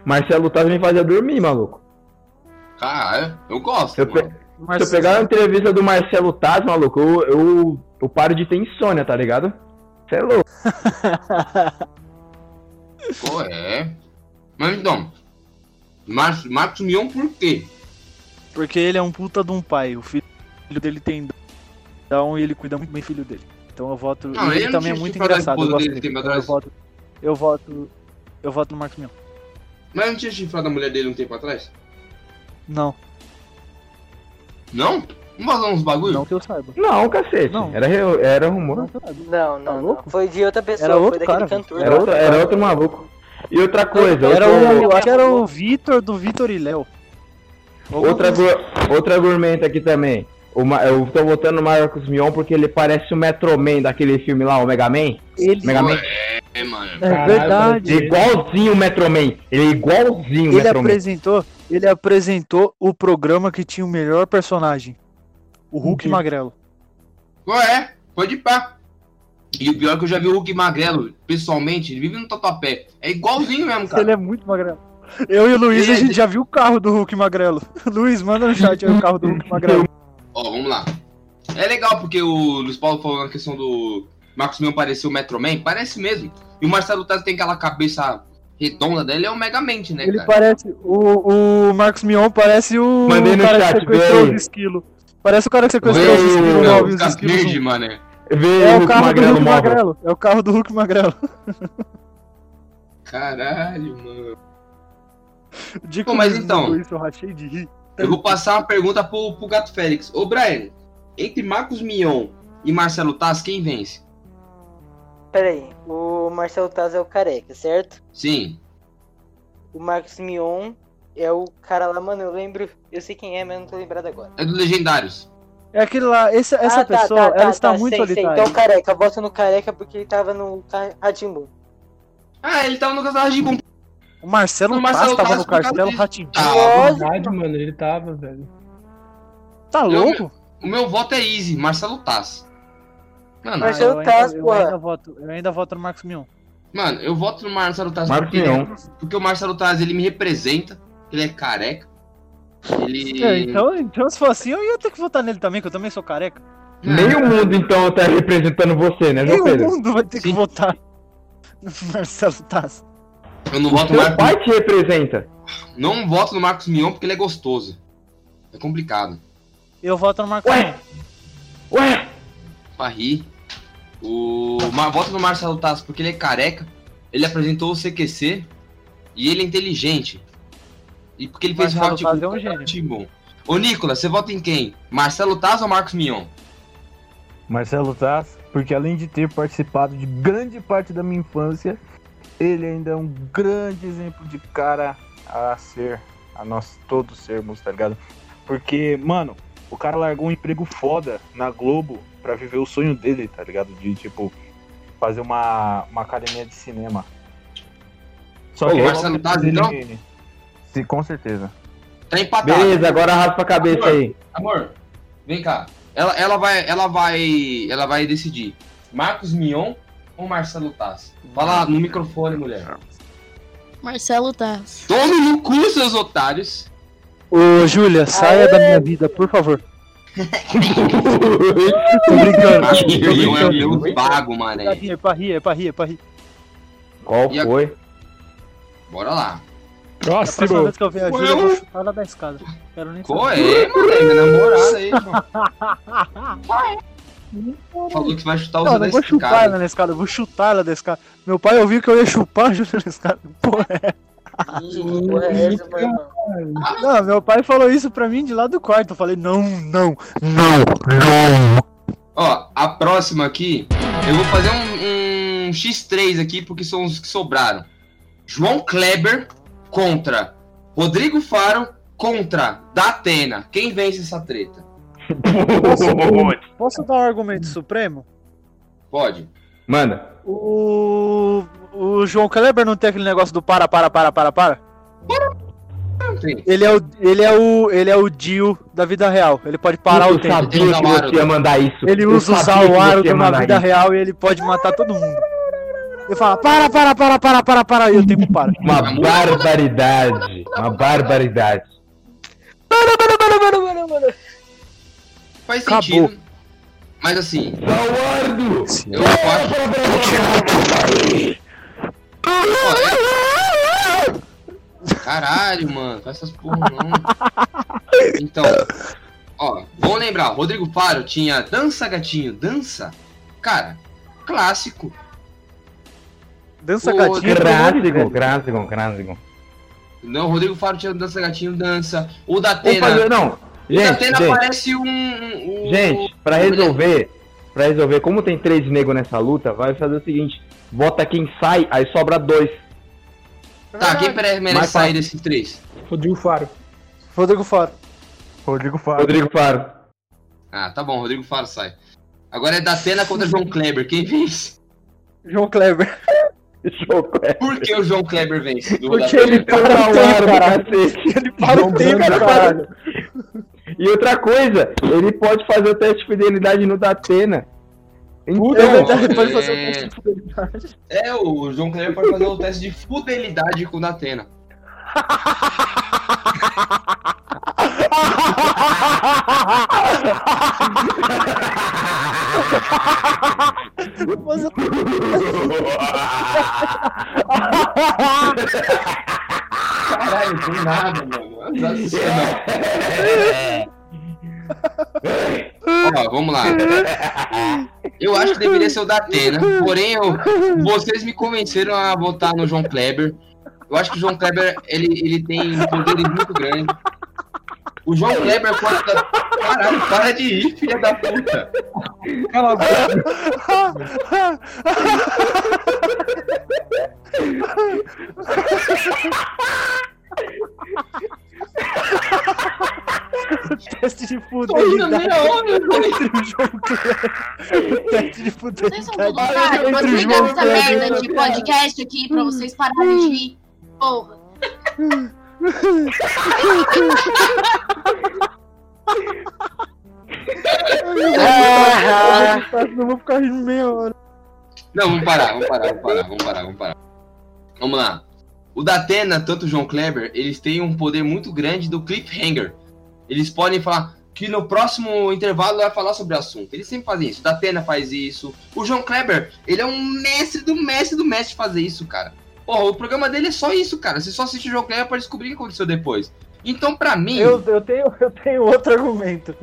Marcelo Taz me fazia dormir, maluco. Caralho, eu gosto. Eu, pe- se eu pegar a entrevista do Marcelo Taz, maluco, eu, eu, eu paro de ter insônia, tá ligado? Você é louco. Pô, é. Mas então, Mar Marcos Mion por quê? Porque ele é um puta de um pai. O filho dele tem Down e ele cuida muito bem do filho dele. Então eu voto. Não, ele ele também é muito engraçado. Eu dele dele. tempo Então eu atrás? voto. Eu voto. Eu voto no Marcos Mion. Mas não tinha chifrado a mulher dele um tempo atrás? Não, Não? Não vazou uns bagulho? não que eu saiba. Não, cacete. Não. Era, era rumor. Não. Não, não, não. Foi de outra pessoa, Era outro foi daquele cara, cantor. Era outro, era outro maluco. E outra coisa, Era outro- o. Eu acho que era o Vitor do Vitor e Léo. Outra, outra argumento aqui também. O Ma- eu tô votando no Marcos Mion porque ele parece o Metro Man daquele filme lá, o Mega Man. Ele Mega Pô, Man. é, mano. é Caralho, verdade. Ele é igualzinho o Metro Man. Ele é igualzinho o Ele Metro Man. apresentou, ele apresentou o programa que tinha o melhor personagem. O Hulk Uhum. Magrelo. Qual é? Foi de pá. E o pior é que eu já vi o Hulk magrelo, pessoalmente, ele vive no tatuapé. É igualzinho mesmo, cara. Ele é muito magrelo. Eu e o Luiz, a Ele- gente já viu o carro do Hulk magrelo. Luiz, manda no chat aí o carro do Hulk magrelo. Ó, vamos lá. É legal porque o Luiz Paulo falou na questão do Marcos Mion parecer o Metro Man, parece mesmo. E o Marcelo Taz tem aquela cabeça redonda dele, é o Megamente, né, Ele cara? parece. O, o Marcos Mion parece o Mandei no cara chat, que sequestrou os esquilos. Parece o cara que sequestrou Vem, os esquilos os esquilos. verde, mano. Vê É o carro do Magrelo Hulk móvel. Magrelo. É o carro do Hulk Magrelo. Caralho, mano. O dia que Pô, o mas então- Isso, eu rachei de rir. Eu vou passar uma pergunta pro, pro Gato Félix. Ô, Brian, entre Marcos Mion e Marcelo Taz, quem vence? Pera aí, o Marcelo Taz é o careca, certo? Sim. O Marcos Mion é o cara lá, mano, eu lembro, eu sei quem é, mas não tô lembrado agora. É do Legendários. É aquele lá, essa, essa Ah, tá, pessoa, tá, tá, ela está tá, muito sei, sei. solitária. Então careca, voto no careca porque ele tava no Ratimbu. Ah, ele tava no Casal de Bum. O Marcelo O Marcelo tava Taz no Castelo. Ratimbu. Tá. Verdade, mano, ele tava, velho. Tá Eu- louco? O meu voto é easy, Marcelo Taz. Mano, Ah, eu, Marcelo Taz, ainda, eu, ainda voto, eu ainda voto no Marcos Mion. mano, eu voto no Marcelo Taz Marcos porque, Mion. porque o Marcelo Taz ele me representa. Ele é careca. Ele. É, então, então, se for assim, eu ia ter que votar nele também, que eu também sou careca. Meio mundo, então, tá representando você, né, João Meio Pedro? mundo vai ter que Sim. votar no Marcelo Taz. Eu não voto no Marcos pai te representa. Não voto no Marcos Mion porque ele é gostoso. É complicado. Eu voto no Marcos Ué? Mion. Ué, Pra rir. O. Ma- Voto no Marcelo Taz porque ele é careca. Ele apresentou o CQC. E ele é inteligente. E porque ele fez Marcelo Hot Taz é um gênio. Timon. Ô Nicolas, você vota em quem? Marcelo Taz ou Marcos Mion? Marcelo Taz, porque além de ter participado de grande parte da minha infância, ele ainda é um grande exemplo de cara a ser, a nós todos sermos, tá ligado? Porque, mano, o cara largou um emprego foda na Globo pra viver o sonho dele, tá ligado? De, tipo, fazer uma, uma academia de cinema. Só Ô, que Taz, depois então? ele- Sim, com certeza. Tá empatado. beleza, agora raspa a cabeça aí. Amor, vem cá. Ela, ela vai. Ela vai. Ela vai decidir. Marcos Mion ou Marcelo Taz? Fala no microfone, mulher. Marcelo Taz. Tome no cu, seus otários. Ô, Júlia, saia da minha vida, por favor. Tô brincando. Mion é meu vago, mané. É pra rir, é pra rir, é pra rir. Qual E a- foi? Bora lá. A próxima Próximo. vez que eu ver a Júlia, eu vou chutar ela da escada. Quero nem Qual saber. é, mano? É minha namorada aí, mano. Falou que vai chutar eu não vou cara. ela na escada, eu vou chutar ela da escada. Meu pai ouviu que eu ia chupar a Júlia na escada. Porra, é. Não, meu pai falou isso pra mim de lá do quarto. Eu falei, não, não, não, não. Ó, a próxima aqui, eu vou fazer um, um X3 aqui, porque são os que sobraram. João Kleber contra Rodrigo Faro contra Datena. Quem vence essa treta? Posso dar um argumento supremo? Pode. Manda. O, o João Kleber não tem aquele negócio do para, para, para, para, para? Ele é o, ele é o, ele é o Dio da vida real. Ele pode parar o eu tempo. sabia Ele usa que o você ia mandar isso. Ele Eu usa o ia na vida isso. real e ele pode matar todo mundo. Ele fala, para, para, para, para, para, para, e o tempo para. Uma barbaridade. Uma barbaridade. Faz Acabou. sentido. Mas assim, Zawardo! eu acho. Caralho, mano, faz essas porra não. Então, ó, vamos lembrar, Rodrigo Faro tinha Dança Gatinho, Dança. Cara, clássico. Dança Ô, gatinho. Clássico, clássico, clássico. Não, Rodrigo Faro tinha Dança Gatinho, Dança. O Vamos Datena. fazer, Gente, Datena gente, parece um. um- gente, pra resolver, pra resolver, como tem três negros nessa luta, vai fazer o seguinte: vota quem sai, aí sobra dois. Tá, quem mere- merece Mais sair fácil. desses três? Rodrigo Faro. Rodrigo Faro. Rodrigo Faro. Rodrigo Faro. Ah, tá bom, Rodrigo Faro sai. Agora é Datena contra João Kleber. Quem vence? João Kleber. Choco, é. Por que o João Kleber vence? Do Porque ele para o tempo, cacete. Ele para o tempo, caralho. E outra coisa, ele pode fazer o teste de fidelidade no Datena. Então, É ele pode é. fazer o teste de fidelidade. É, o João Kleber pode fazer o teste de fidelidade com o Datena. Mas eu- Caralho, tem nada, mano. Ó, vamos lá. Eu acho que deveria ser o Datena, porém eu, vocês me convenceram a votar no João Kleber. Eu acho que o João Kleber ele, ele tem poderes muito grandes. O João Kleber dar... Caralho, para de ir, filha da puta. Cala a boca. Teste de velho. entre o João Kleber. Teste de Vocês são o desligar João essa merda de podcast aqui pra vocês pararem de rir. Porra. Ah, Eu vou ficar rindo meia hora. Não, vamos parar, vamos parar, vamos parar, vamos parar, vamos parar. Vamos lá. O Datena, tanto o João Kleber, eles têm um poder muito grande do cliffhanger. Eles podem falar que no próximo intervalo vai falar sobre o assunto. Eles sempre fazem isso. O Datena faz isso. O João Kleber, ele é um mestre do mestre do mestre fazer isso, cara. Porra, o programa dele é só isso, cara. Você só assiste o João Kleber pra descobrir o que aconteceu depois. Então, pra mim, Eu, eu, tenho, eu tenho outro argumento.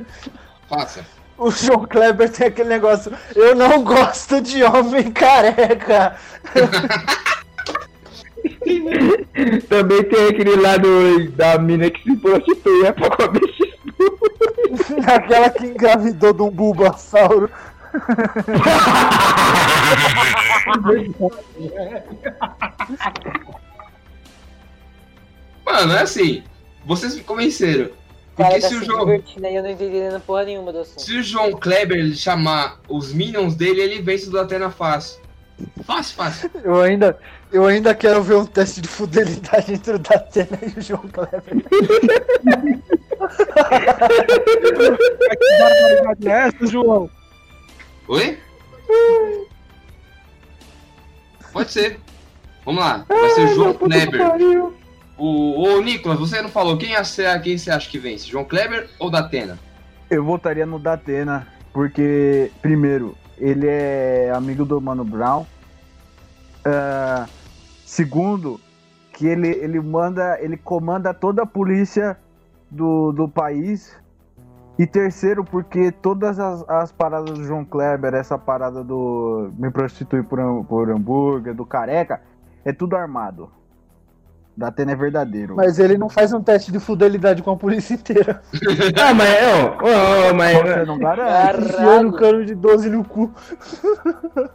faça. O João Kleber tem aquele negócio. Eu não gosto de homem careca. Também tem aquele lado da mina que se prostitui é pra comer x Aquela que engravidou de um bulbasauro. Mano, é assim. Vocês me convenceram. o Porque tá se o se João. eu não entendendo porra nenhuma do assunto. Se o João Kleber chamar os minions dele, ele vence do Atena fácil. Fácil, fácil. Eu ainda, eu ainda quero ver um teste de fidelidade entre o Datena e o João Kleber. Que barbaridade é essa, João? Oi? Pode ser. Vamos lá. Vai ser o João Kleber. O, ô, Nicolas, você não falou quem, é, quem você acha que vence? João Kleber ou Datena? Eu votaria no Datena, porque, primeiro, ele é amigo do Mano Brown. Ah, segundo, que ele, ele manda, ele comanda toda a polícia do, do país. E terceiro, porque todas as, as paradas do João Kleber, essa parada do me prostituir por, por hambúrguer, do careca, é tudo armado. Datena é verdadeiro. Mas ele não faz um teste de fidelidade com a polícia inteira. Ah, mas, ô, ô, mas. Você não garante. Enfiando o cano de 12 no cu.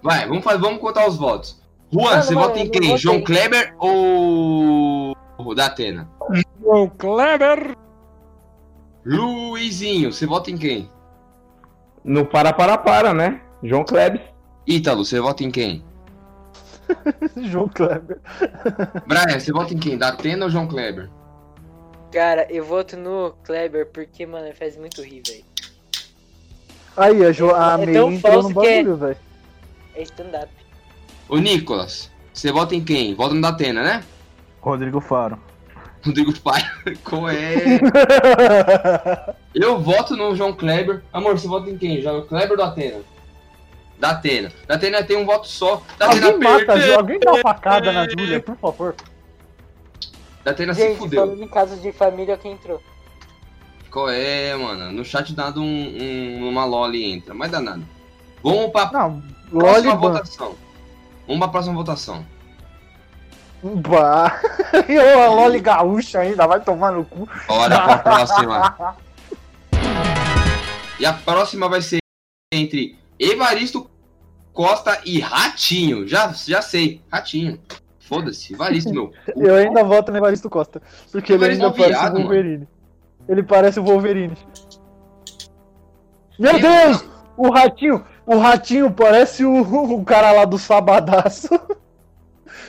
Vai, vamos, fazer, vamos contar os votos. Juan, Não, você não, vota em quem? votei. João Kleber ou o Datena? João Kleber. Luizinho, você vota em quem? No para, para, para, né? João Klebs. Ítalo, você vota em quem? João Kleber. Brian, você vota em quem? Datena ou João Kleber? Cara, eu voto no Kleber porque, mano, ele faz muito rir, velho. Aí, a, jo a É tão entrou no é- bagulho, velho. É stand-up. Ô Nicolas, você vota em quem? Vota no Datena, né? Rodrigo Faro. Rodrigo Pai, qual é? Eu voto no João Kleber. Amor, você vota em quem? João Kleber ou Datena? Datena. Datena tem um voto só. Datena Alguém mata, perdeu. Alguém dá uma facada na Júlia, por favor. Datena se Gente, fudeu. falando em casos de família, quem entrou? Qual é, mano? No chat dado um, um, uma loli entra, mas dá nada. Vamos pra Não, próxima votação. Vamos pra próxima votação. Bah. E a Loli gaúcha ainda, vai tomar no cu. Bora pra próxima. E a próxima vai ser entre Evaristo Costa e Ratinho. Já, já sei, Ratinho. Foda-se, Evaristo, meu. Eu ainda voto no Evaristo Costa. Porque ele Evaristo ainda é parece viado, o Wolverine. Ele parece o Wolverine. Meu Deus! O ratinho, o ratinho parece o, o cara lá do Sabadaço.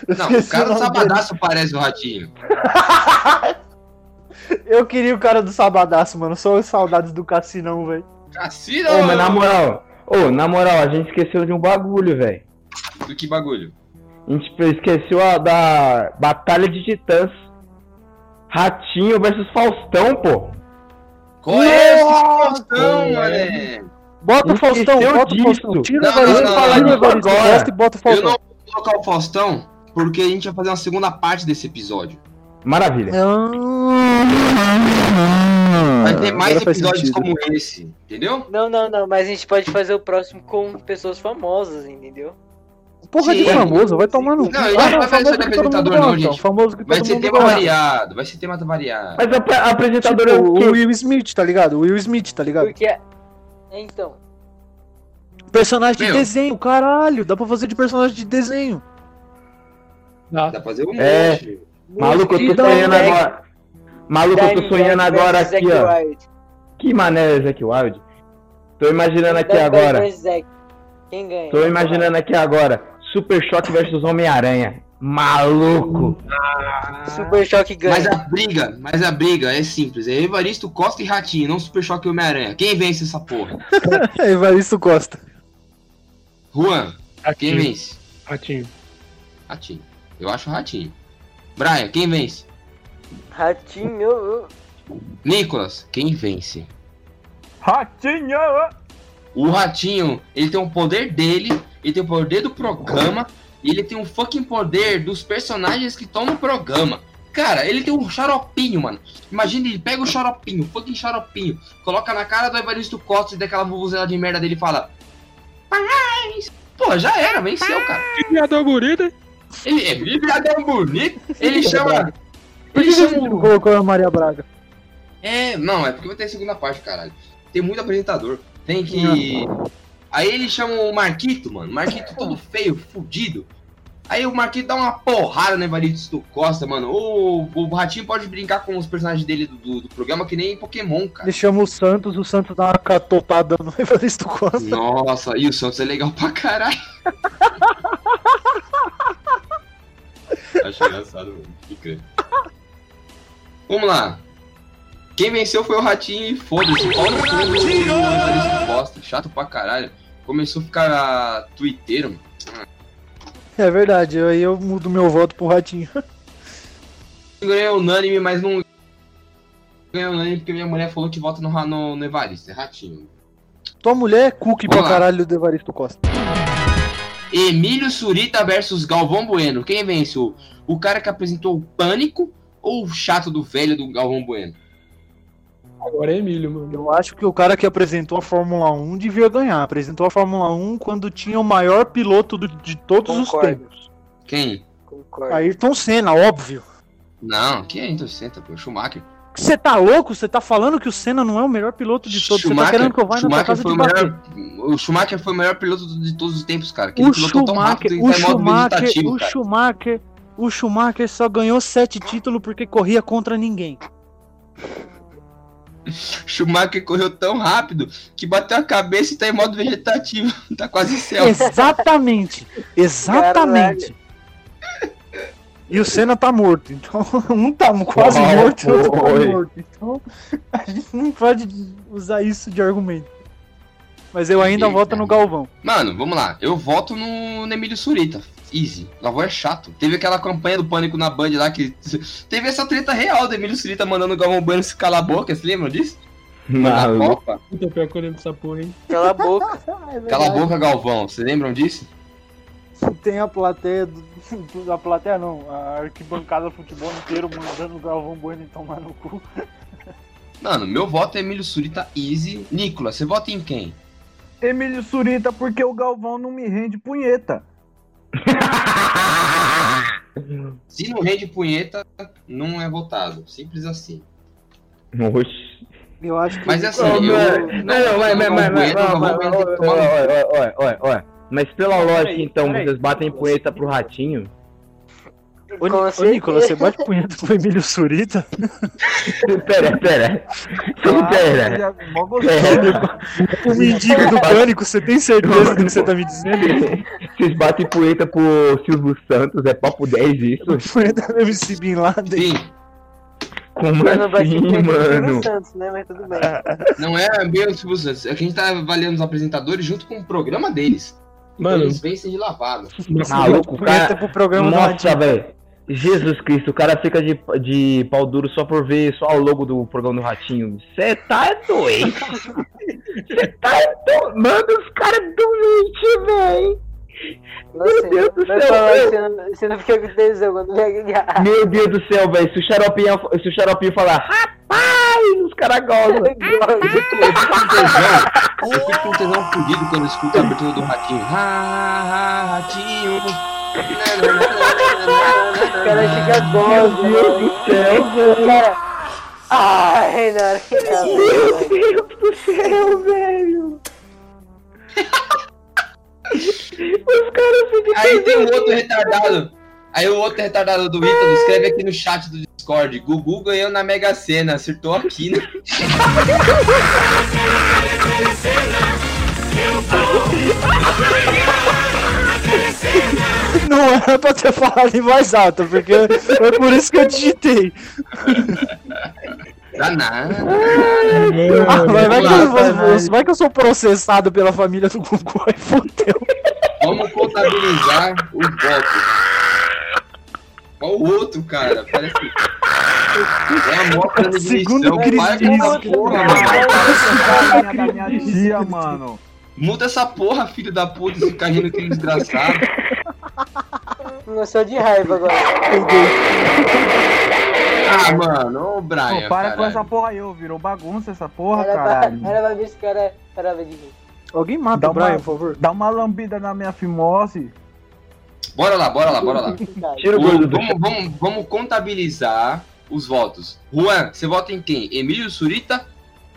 Eu Não, o cara do nome Sabadaço parece o Ratinho. dele. Eu queria o cara do Sabadaço, mano. Só as saudades do Cassinão, velho. Cassino! Ô, mas na moral, Ô, na moral, a gente esqueceu de um bagulho, velho. Do que bagulho? A gente esqueceu a da Batalha de Titãs. Ratinho versus Faustão, pô. Qual é esse Faustão, velho. mané? Bota o Faustão, bota o. Faustão. Tira o Não, Evaristo, não, não, não, não, Evaristo. Costa e bota o Eu Faustão. não vou colocar o Faustão porque a gente vai fazer uma segunda parte desse episódio. Maravilha. Vai ter mais Agora episódios como esse, entendeu? Não, não, não, mas a gente pode fazer o próximo com pessoas famosas, entendeu? Porra de Sim. famoso, vai tomar no. Não, a gente não vai fazer famoso que apresentador, não, gente. Famoso que Vai ser tema gosta. variado, vai ser tema variado. Mas a, a apresentadora Tipo, é o o? Will Smith, tá ligado? O Will Smith, tá ligado? Porque. É, Então. Personagem de Meu. desenho, caralho. Dá pra fazer de personagem de desenho. Dá. Dá pra fazer um É. monte. Maluco, eu tô sonhando né? agora. Maluco, eu tô sonhando agora aqui, ó. Que mané, Zack Wild. Tô imaginando aqui agora. Quem ganha? Tô imaginando aqui agora. Super Choque versus Homem-Aranha. Maluco. Super Choque ganha. Mas a briga, mas a briga é simples. É Evaristo Costa e Ratinho, não Super Choque e Homem-Aranha. Quem vence essa porra? É, Evaristo Costa. Juan, quem Ratinho. vence? Ratinho. Ratinho. Eu acho Ratinho. Brian, quem vence? Ratinho. eu- Nicolas, quem vence? Ratinho! O Ratinho, ele tem o poder dele, ele tem o poder do programa, e ele tem um fucking poder dos personagens que estão no programa. Cara, ele tem um xaropinho, mano. Imagina, ele pega o xaropinho, fucking xaropinho, coloca na cara do Evaristo Costa e daquela vuvuzela de merda dele e fala. Paz! Pô, já era, venceu, cara. Viadão bonito. Ele é viadão bonito, ele chama. Por que você chama. não o- colocou a Maria Braga? É, não, é porque vai ter segunda parte, caralho. Tem muito apresentador. Tem que. Aí ele chama o Marquito, mano. Marquito todo feio, fudido. Aí o Marquito dá uma porrada no Evaristo Costa, mano. O, o Ratinho pode brincar com os personagens dele do, do, do programa que nem Pokémon, cara. Ele chama o Santos, o Santos dá uma catopada no Evaristo Costa. Nossa, e o Santos é legal pra caralho. Acho engraçado, mano. Fica. Vamos lá. Quem venceu foi o Ratinho e foda-se. Paulo no cu do Evaristo Costa. Chato pra caralho. Começou a ficar twitteiro. É verdade, aí eu mudo meu voto pro Ratinho. Ganhei unânime, mas não. Ganhei unânime porque minha mulher falou que vota no, no, no Evaristo. É Ratinho. Tua mulher é cookie pra Vamos lá. caralho do Evaristo Costa. Emílio Surita versus Galvão Bueno. Quem vence? O, o cara que apresentou o Pânico ou o chato do velho do Galvão Bueno? Agora é Emílio, mano. Eu acho que o cara que apresentou a Fórmula 1 devia ganhar. Apresentou a Fórmula 1 quando tinha o maior piloto do- de todos Concordo. os tempos. Quem? Concordo. Ayrton Senna, óbvio. Não, quem é Intercenta, pô? Schumacher. Você tá louco? Você tá falando que o Senna não é o melhor piloto de todos? Você tá querendo que eu vá na casa foi de o bater? melhor. O Schumacher foi o melhor piloto de todos os tempos, cara. Aquele O piloto tão rápido Schumacher, e o tá Schumacher, o cara. Schumacher, o Schumacher só ganhou sete títulos porque corria contra ninguém. Schumacher correu tão rápido que bateu a cabeça e tá em modo vegetativo. tá quase céu. Exatamente, exatamente. E o Senna tá morto, então um tá quase Oh, morto e o outro tá morto. Então a gente não pode usar isso de argumento. Mas eu ainda Eita. voto no Galvão. Mano, vamos lá. Eu voto no, no Emílio Surita. Easy. O Galvão é chato. Teve aquela campanha do Pânico na Band lá que. Teve essa treta real do Emílio Surita mandando o Galvão Bueno se calar a boca. Vocês lembram disso? Na. Copa? Puta, pior que eu lembro dessa porra, hein? Cala a boca. Cala a boca, Galvão. Vocês lembram disso? Tem a plateia do. A plateia não, a arquibancada do futebol inteiro mandando o Galvão Bueno tomar no cu. Mano, meu voto é Emílio Surita Easy. Nicolas, você vota em quem? Emílio Surita, porque o Galvão não me rende punheta. Se não rende punheta, não é votado. Simples assim. Oxi. Eu acho que. Mas assim, eu. Não, não, mas, mas, mas, mas, Galvão mas, olha, olha, olha, pela lógica, então, vocês batem punheta pro ratinho? Ô, ô. Nicolas, você bate punheta pro Emílio Surita? Pera, pera. Pera. Mó gostoso. O mendigo do pânico, você tem certeza do que você tá me dizendo? Vocês batem punheta pro Silvio Santos, é papo 10 isso? Punheta do MC Bin Laden. Sim. Como Eu não bati assim, mano? Santos, né? Mas tudo bem. Não é bem o Silvio Santos. É que a gente tá avaliando os apresentadores junto com o programa deles. Mano, Eles vencem de lavada. Maluco, cara. pro programa Nossa, velho. Jesus Cristo, o cara fica de, de pau duro só por ver só o logo do programa do Ratinho. Você tá doente. Você tá doente. Mano, os caras doentes, velho. Nossa, Deus do céu, meu. você não, fica com tesão quando ganhar. Meu Deus do céu, velho. Se o xaropinho, se o xaropinho falar, rapaz, os caras gostam. Eu fico com tesão. Eu fico com tesão fudido quando eu escuto a abertura do ratinho. Ha, ha, ratinho. O cara fica Meu gosto. Deus do céu, velho. cara. Ai, tá Meu Deus do céu, velho. Os caras ficam. Aí tem um outro retardado. Aí o outro retardado do Ítalo escreve aqui no chat do Discord. Gugu ganhou na Mega Sena, acertou aqui, né? Não era pra ter falado em voz alta, porque foi por isso que eu digitei. Dá nada. Ah, mas vai, que eu, vou- vai que eu sou processado pela família do Gugu, aí fodeu. Vamos contabilizar os votos. Qual o outro, cara? Parece que. É a moto da Segundo definição. Para com essa porra, mano. da minha tia, mano. Muda essa porra, filho da puta, esse carrinho que desgraçado. Noção de raiva agora. Ah, mano, ô Brian. Pô, para com caralho. essa porra aí, ô. Virou bagunça essa porra, Era pra, caralho. era pra ver se o cara parava de rir. Alguém mata Dá o Brian, uma- por favor. Dá uma lambida na minha fimose. Bora lá, bora lá, bora lá. Tira o vamos, vamos, vamos contabilizar os votos. Juan, você vota em quem? Emílio Surita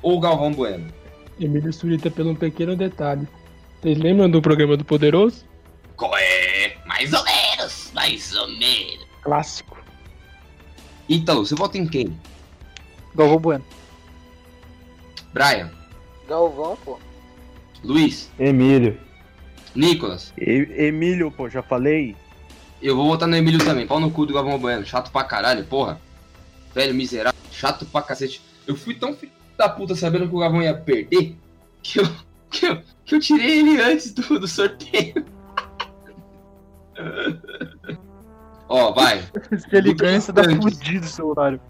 ou Galvão Bueno? Emílio Surita pelo um pequeno detalhe. Vocês lembram do programa do Poderoso? Qual é? Mais ou menos, mais ou menos. Clássico. Ítalo, você vota em quem? Galvão Bueno. Brian, Galvão, pô. Luiz, Emílio. Nicolas. E- Emílio, pô, já falei. Eu vou votar no Emílio também. Pau no cu do Galvão Bueno. Chato pra caralho, porra. Velho miserável. Chato pra cacete. Eu fui tão filho da puta sabendo que o Galvão ia perder que eu, que eu, que eu tirei ele antes do, do sorteio. Ó, vai. Se ele ganha, você tá importante. fudido, seu horário.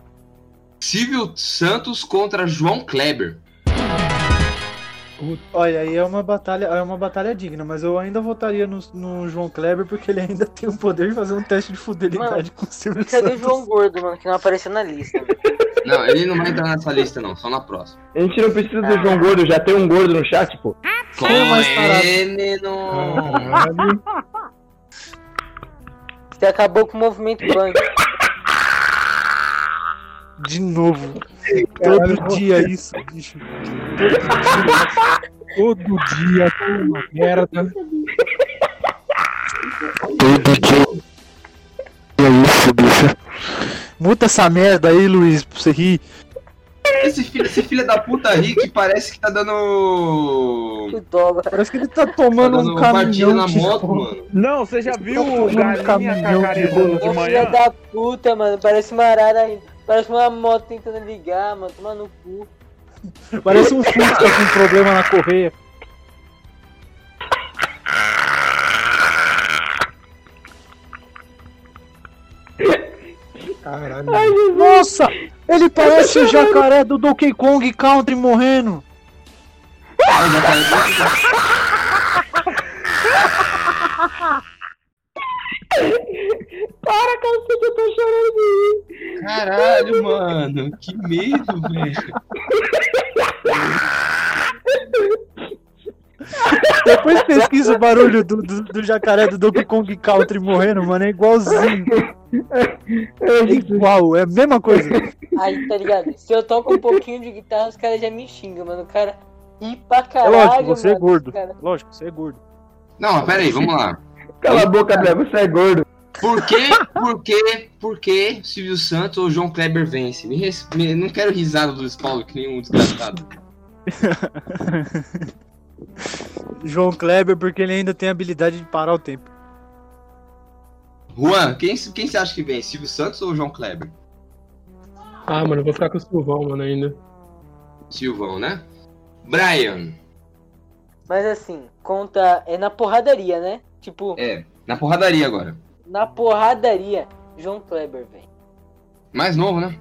Silvio Santos contra João Kleber. Olha, aí é uma batalha, é uma batalha digna, mas eu ainda votaria no, no João Kleber porque ele ainda tem o poder de fazer um teste de fidelidade com o Silvio Cadê o Santos. João Gordo, mano? Que não apareceu na lista. Não, ele não vai entrar nessa lista, não. Só na próxima. A gente não precisa do João Gordo, já tem um gordo no chat, pô. É. Caralho. Você acabou com o movimento punk. De novo. Todo dia isso, bicho. Todo dia, toda uma merda. Todo dia. Isso, bicho. Muta essa merda aí, Luiz, pra você rir. Esse filho, esse filho da puta aí que parece que tá dando. Que dobra. Parece que ele tá Tá tomando dando um caminhão na de moto, rolo. mano. Não, você já viu Tô o galinha caminhão de cacarezando de manhã? da puta, mano. Parece uma arara aí. Parece uma moto tentando ligar, mano. Toma no cu. Parece um Fusca com problema na correia. Caralho. Nossa! Ele parece o jacaré do Donkey Kong Country morrendo. Para, cacete, eu tô chorando. Caralho, mano. Que medo, velho. Depois pesquisa o barulho do, do, do jacaré do Donkey Kong Country morrendo, mano. É igualzinho. É igual, é a mesma coisa. Aí, tá ligado? Se eu toco um pouquinho de guitarra, os caras já me xingam, mano. O cara ir pra É caralho. lógico, você é mano, gordo. cara. Lógico, você é gordo. Não, mas pera aí, vamos lá. Cala a boca, André, você é gordo. Por que, por que, por que Silvio Santos ou João Kleber vence? Me res- me- não quero risada do Luiz Paulo que nenhum desgraçado. João Kleber, porque ele ainda tem a habilidade de parar o tempo. Juan, quem, quem você acha que vence? Silvio Santos ou João Kleber? Ah, mano, eu vou ficar com o Silvão, mano, ainda. Silvão, né? Brian. Mas assim, conta. É na porradaria, né? Tipo, É, na porradaria agora. na porradaria, João Kleber, velho. Mais novo, né?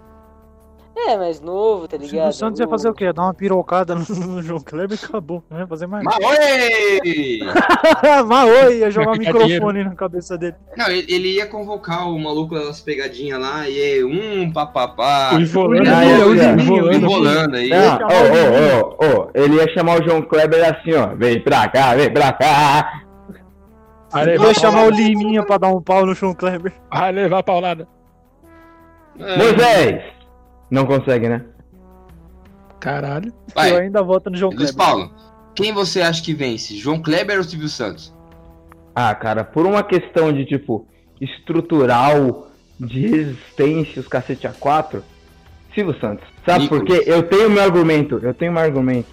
É, mais novo, tá O Silvio ligado? Santos ia fazer o quê? Dar uma pirocada no, no João Kleber e acabou. Não ia fazer mais nada. Maoi! Maoi, ia jogar o Pegar microfone na cabeça dele. Não, ele, ele ia convocar o maluco das pegadinhas lá e aí, um papapá. O Ivolando, Ah, é, é, o é. Ivolando. Enrolando aí. Ô, ô, ô, ô, ele ia chamar o João Kleber assim, ó. Vem pra cá, vem pra cá. Vai Ia levar, chamar o Liminha pra dar um pau no João Kleber. vai levar a paulada. É, Moisés! Não consegue, né? Caralho. Eu vai, ainda voto no João Luiz Kleber. Paulo. Quem você acha que vence? João Kleber ou Silvio Santos? Ah, cara, por uma questão de, tipo, estrutural, de resistência, os cacete a quatro, Silvio Santos. Sabe por Nicolas. quê? Eu tenho meu argumento, eu tenho meu argumento.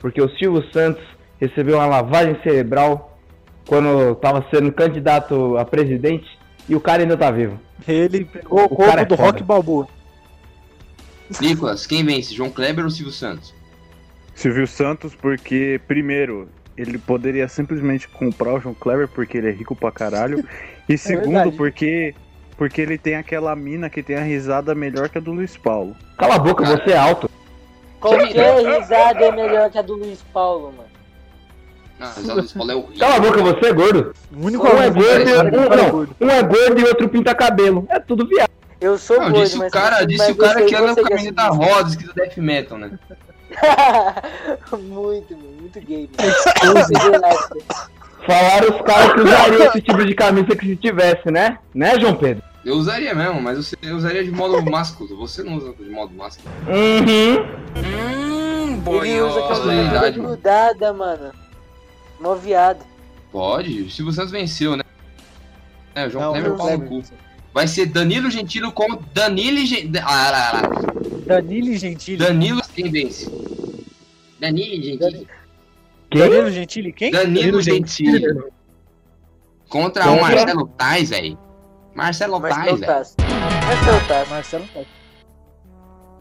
Porque o Silvio Santos recebeu uma lavagem cerebral quando estava sendo candidato a presidente e o cara ainda tá vivo. Ele pegou o, corpo é do foda. Rock Balboa. Nicolas, quem vence? João Kleber ou Silvio Santos? Silvio Santos, porque, primeiro, ele poderia simplesmente comprar o João Kleber porque ele é rico pra caralho. E segundo, verdade. porque porque ele tem aquela mina que tem a risada melhor que a do Luiz Paulo. Cala a boca, Cara. você é alto. Qualquer risada é melhor que a do Luiz Paulo, mano. Ah, mas o Luiz Paulo é horrível. Cala a boca, você é gordo. O único Um é gordo, e- é que o um, é não, gordo. um é gordo e outro pinta cabelo. É tudo viado. Eu sou Não, gordo, disse o cara, mas disse o cara você- que anda você com a camisa da assiste. rosa, escrito Death Metal, né? muito, mano, muito gay, mano. Falaram os caras que usariam esse tipo de camisa que se tivesse, né? Né, João Pedro? Eu usaria mesmo, mas você- eu usaria de modo másculo. Você não usa de modo másculo. Uhum. Hum, Ele usa boiola. camisa grudada, mano. Mó viado. Pode, o Silvio Santos venceu, né? É, o João Não, Kleber João pau no cu. Vai ser Danilo Gentili com Danilo Gentili. Ah, lá, lá. Danilo Gentili. Danilo quem vence? Danilo Gentili. Quem? Danilo Gentili, quem? Danilo Gentili. Contra o Contra? Marcelo Tais, velho. Marcelo Tais, Marcelo velho. Tassi. Marcelo Tais.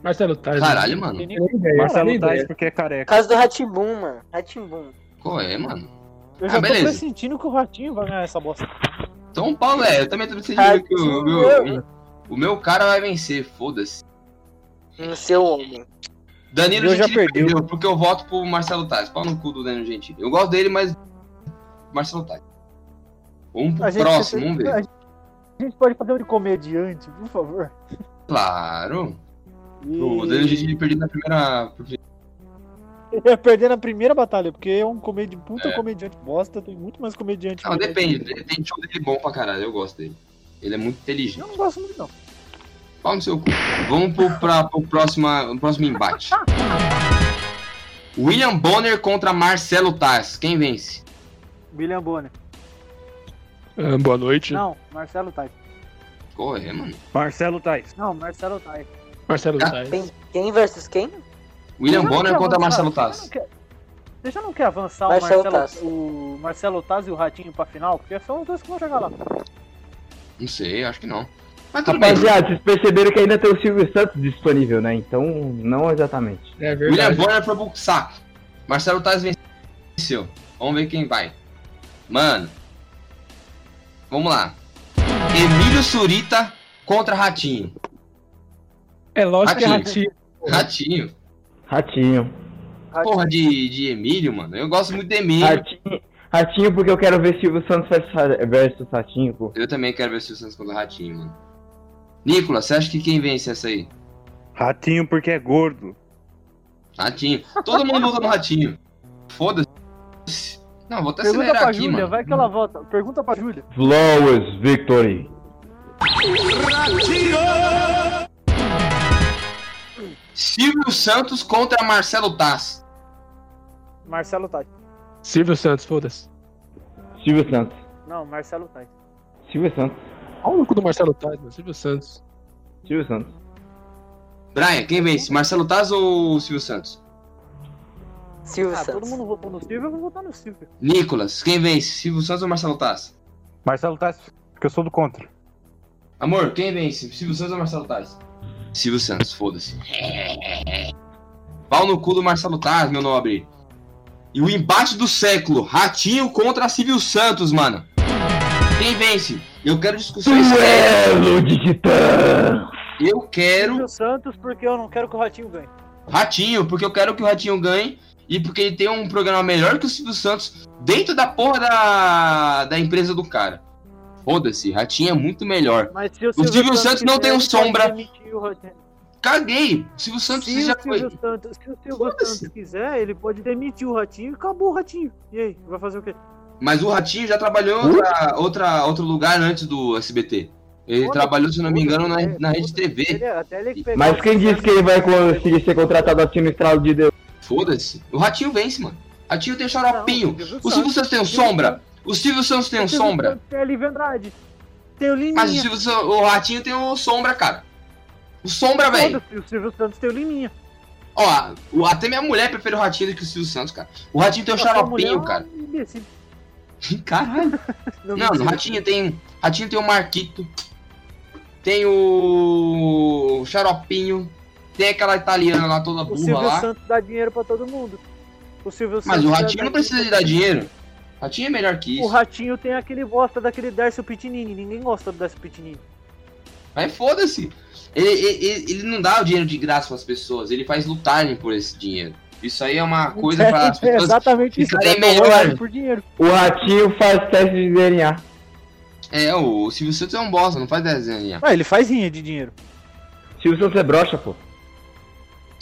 Marcelo Tais. Caralho, mano. Marcelo. Tais porque é careca. Caso do Ratimbum, mano. Ratimbum. Qual é, mano? Eu Ah, já tô beleza. pressentindo que o Ratinho vai ganhar essa bosta. São Paulo é, eu também tô decidindo que o, meu, eu. o meu cara vai vencer, foda-se. No seu homem. Danilo Eu já Gentili perdeu. perdeu, porque eu voto pro Marcelo Tais. Pau no cu do Danilo Gentili. Eu gosto dele, mas. Marcelo Tais. Vamos pro A gente, próximo, vamos ver. a gente- a gente pode fazer um de comediante, por favor. Claro. E... O Danilo Gentili perdeu na primeira. Ele ia perder na primeira batalha, porque é um comedi... puta É. comediante bosta, tem muito mais comediante. Não, depende. que ele. Tem show dele bom pra caralho, eu gosto dele. Ele é muito inteligente. Eu não gosto muito, não. Pau no seu cu. Vamos pro, pra, pro próxima, próximo embate. William Bonner contra Marcelo Tais. Quem vence? William Bonner. Ah, boa noite. Não, Marcelo Tais. Qual é, mano? Marcelo Tais. Não, Marcelo Tais. Marcelo Ah, Tais. Quem, quem versus quem? William Bonner contra? Marcelo Você já Tais. não quer- Você já não quer avançar Marcelo o, Marcelo, Taz. o Marcelo Taz e o Ratinho pra final? Porque são os dois que vão chegar lá. Não sei, acho que não. Mas tudo bem. Rapaziada, vocês perceberam que ainda tem o Silvio Santos disponível, né? Então, não exatamente. É William verdade. Bonner foi pro saco. Marcelo Tais venceu. Vamos ver quem vai. Mano. Vamos lá. Emílio Surita contra Ratinho. É lógico que é Ratinho. ratinho. Ratinho. Ratinho. Porra de, de Emílio, mano. Eu gosto muito de Emílio. Ratinho. Ratinho, porque eu quero ver Silvio Santos versus- versus Ratinho, pô. Eu também quero ver se o Santos contra Ratinho, mano. Nicolas, você acha que quem vence essa aí? Ratinho porque é gordo. Ratinho. Todo mundo vota no Ratinho. Foda-se. Não, vou até Pergunta acelerar pra aqui, Júlia, mano. vai que ela volta. Pergunta pra Júlia. Flawless victory. Silvio Santos contra Marcelo Taz. Marcelo Tais. Silvio Santos, foda-se. Silvio Santos. Não, Marcelo Tais. Silvio Santos. Olha o louco do Marcelo mano. Silvio Santos. Silvio Santos. Brian, quem vence? Marcelo Taz ou Silvio Santos? Silvio Ah, Santos. todo mundo votou no Silvio, eu vou votar no Silvio. Nicolas, quem vence? Silvio Santos ou Marcelo Taz? Marcelo Tais porque eu sou do contra. Amor, quem vence? Silvio Santos ou Marcelo Taz? Silvio Santos, foda-se. Pau no cu do Marcelo Taz, meu nobre. E o embate do século, Ratinho contra Silvio Santos, mano. Quem vence? Eu quero discussões. Duelo de titã! Eu quero Silvio Santos, porque eu não quero que o Ratinho ganhe. Ratinho, porque eu quero que o Ratinho ganhe e porque ele tem um programa melhor que o Silvio Santos dentro da porra da, da empresa do cara. Foda-se, Ratinho é muito melhor. Mas se o O Silvio Santos não quiser, tem um sombra. o. Caguei. O Silvio Santos Se já o Silvio foi. Santos, se o Silvio. Santos quiser, ele pode demitir o Ratinho e acabou o Ratinho. E aí, vai fazer o quê? Mas o Ratinho já trabalhou em outra, outra, outro lugar antes do SBT. Ele trabalhou, se não me engano, na, foda-se, na Rede. TV. Ele pegar Mas o quem disse que ele vai conseguir ser contratado assim no estralo de Deus? Foda-se. O Ratinho vence, mano. Ratinho tem xaropinho. Não, O Silvio Santos tem um sombra. O Silvio Santos tem um O sombra. Tem Andrade. Tem o Liminha. Mas o, Silvio, o Ratinho tem o sombra, cara. O sombra, velho. O Silvio Santos tem o Liminha. Ó, o- até minha mulher prefere o Ratinho do que o Silvio Santos, cara. O Ratinho tem o é xaropinho, um cara. Caralho. Não, Não, o. Ratinho tem. Ratinho tem o Marquito. Tem o. Xaropinho. Tem aquela italiana lá toda O burra Silvio lá. Santos dá dinheiro pra todo mundo. O Silvio Mas Santos o Ratinho não precisa de dar dinheiro. O Ratinho é melhor que O isso. Ratinho tem aquele bosta daquele Darcio Pitinini. Ninguém gosta do Darcio Pitinini. Mas foda-se. Ele, ele, ele- ele não dá o dinheiro de graça para as pessoas, ele faz lutarem por esse dinheiro. Isso aí é uma coisa para as é pessoas exatamente isso. ficarem é melhor por dinheiro. O ratinho faz teste de DNA. É, o Silvio Santos é um bosta, não faz desenho. Ah, ele faz rinha de dinheiro. Silvio Santos é broxa, pô.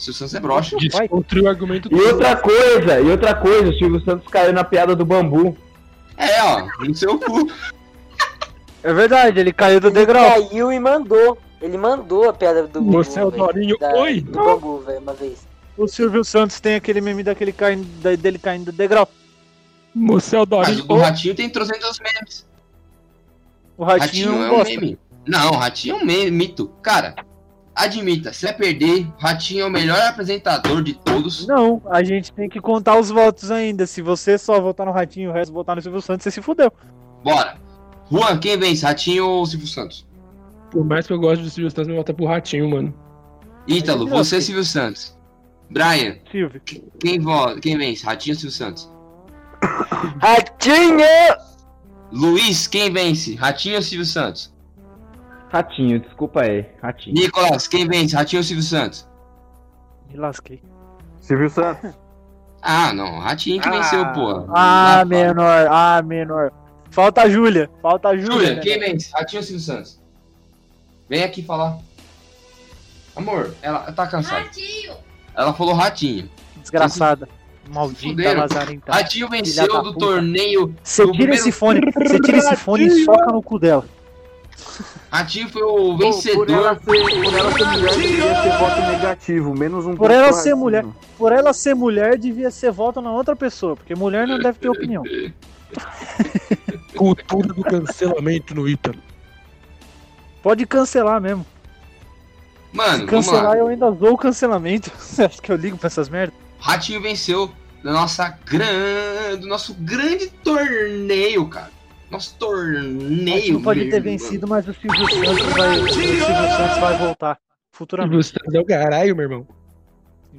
O Silvio Santos é broxa. Desconstruiu o argumento E outra coisa, e outra coisa, o Silvio Santos caiu na piada do bambu. É, ó, no seu cu. É verdade, ele caiu do Ele degrau. caiu e mandou. Ele mandou a pedra do bambu. Você é o Dorinho. Oi! Do bambu, velho, uma vez. O Silvio Santos tem aquele meme daquele caindo, dele caindo do degrau. Você é o Mas Dorinho. o do Ratinho tem 300 memes. O Ratinho, Ratinho, é um gosta. meme. Não, Ratinho é um meme, mito. Cara, admita, se vai perder, Ratinho é o melhor apresentador de todos. Não, a gente tem que contar os votos ainda. Se você só votar no Ratinho e o resto votar no Silvio Santos, você se fudeu. Bora. Juan, quem vence? Ratinho ou Silvio Santos? Por mais que eu goste do Silvio Santos, eu vou votar pro Ratinho, mano. Ítalo, você. Silvio Santos. Brian, Silvio. quem, vo... quem vence? Ratinho ou Silvio Santos? Ratinho! Luiz, quem vence? Ratinho ou Silvio Santos? Ratinho, desculpa aí, ratinho. Nicolas, quem vence? Ratinho ou Silvio Santos? Me lasquei. Silvio Santos. Ah, não, Ratinho que venceu, porra. Ah, menor. Ah, menor. Falta a Júlia. Falta a Júlia. Júlia, né? quem vence? Ratinho ou Silvio Santos? Vem aqui falar. Amor, ela tá cansada. Ratinho! Ela falou Ratinho. Desgraçada. Maldita lazarenta. Ratinho venceu do puta. torneio. Você tira primeiro- esse fone. Você tira esse fone e soca no cu dela. Ratinho foi o Por ela, vencedor. ser, por ela ser mulher, deveria ser voto negativo, menos um Por ponto ela ser mulher. Por ela ser mulher, devia ser voto na outra pessoa. Porque mulher não deve ter opinião. Cultura do cancelamento no Ítalo. Pode cancelar mesmo. Mano, Se vamos cancelar, lá. eu ainda dou o cancelamento. Você acha que eu ligo pra essas merdas? Ratinho venceu da nossa gran... do nosso grande torneio, cara. Nosso torneio. Não pode meu ter irmão. vencido, mas o Silvio Santos vai, o Silvio Santos vai voltar futuramente. Silvio Santos é o caralho, meu irmão.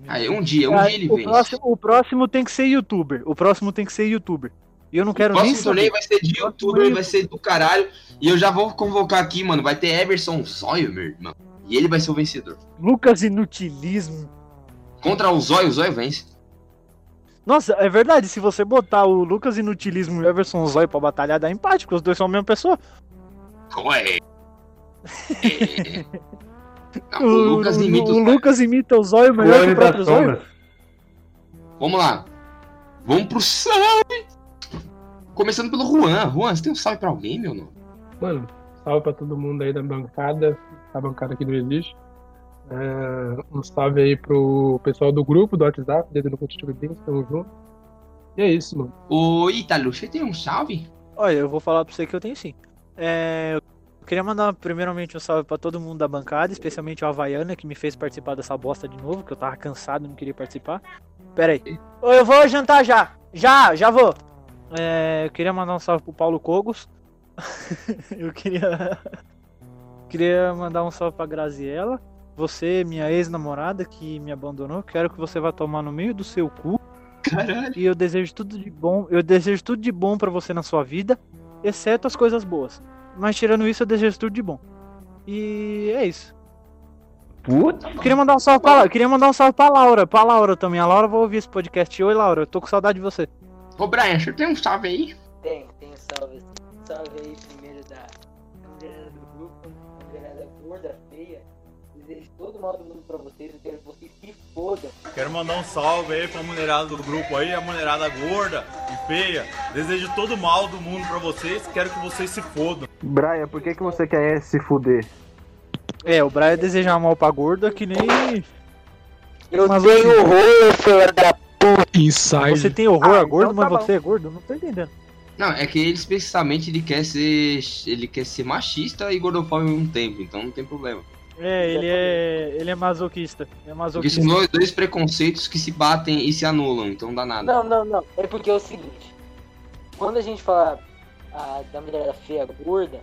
Aí, um dia, um dia ele o, vence. próximo, o próximo tem que ser youtuber. O próximo tem que ser youtuber. E eu não O quero nem próximo torneio saber. vai ser de youtuber, vai ser do caralho. E eu já vou convocar aqui, mano. Vai ter Everson Zóio, meu irmão. E ele vai ser o vencedor. Lucas Inutilismo. Contra o Zóio, o Zóio vence. Nossa, é verdade. Se você botar o Lucas Inutilismo e o Everson Zóio pra batalhar, dá empate, porque os dois são a mesma pessoa. Ué. É. Não, O, o Lucas o- imita o os Lucas imita o Zóio melhor que o próprio Zóio. Vamos lá. Vamos pro salve. Começando pelo Juan. Juan, você tem um salve pra alguém, meu nome? Mano, salve pra todo mundo aí da bancada. A bancada aqui não existe. É, um salve aí pro pessoal do grupo do WhatsApp, dedo no Constituição Bem, tamo junto. E é isso, mano. Ô, Ítalo, você tem um salve? Olha, eu vou falar pra você que eu tenho sim. É, eu queria mandar primeiramente um salve pra todo mundo da bancada, especialmente o Havaiana, que me fez participar dessa bosta de novo, que eu tava cansado e não queria participar. Pera aí. Ô, Eu vou jantar já. Já, já vou. É, eu queria mandar um salve pro Paulo Cogos. eu queria. queria mandar um salve pra Graziella. Você, minha ex-namorada que me abandonou, quero que você vá tomar no meio do seu cu. Caralho. E eu desejo tudo de bom. Eu desejo tudo de bom pra você na sua vida, exceto as coisas boas. Mas tirando isso, eu desejo tudo de bom. E é isso. Puta. Queria mandar um salve pra, queria mandar um salve pra Laura, pra Laura também. A Laura vai ouvir esse podcast. Oi, Laura, eu tô com saudade de você. Ô, Brian, você tem um salve aí? Tem, tem um salve. Salve aí primeiro da da mulherada do grupo, a mulherada gorda, feia. Desejo todo mal do mundo pra vocês, eu quero que vocês se fodam. Quero mandar um salve aí pra mulherada do grupo aí, a mulherada gorda e feia. Desejo todo o mal do mundo pra vocês, quero que vocês se fodam. Brian, por que, que você quer se fuder? É, o Brian deseja mal pra gorda que nem. Eu Mas tenho você- horror, filha da Inside. Você tem horror Ah, a gordo, então mas tá bom. você é gordo? Não tô entendendo. Não, é que ele especificamente ele quer ser. Ele quer ser machista e gordofóbico ao mesmo tempo, então não tem problema. É, ele é. ele é masoquista. É Porque são masoquista. dois, dois preconceitos que se batem e se anulam, então dá nada. Não, não, não. É porque é o seguinte. Quando a gente fala ah, da mulherada feia gorda,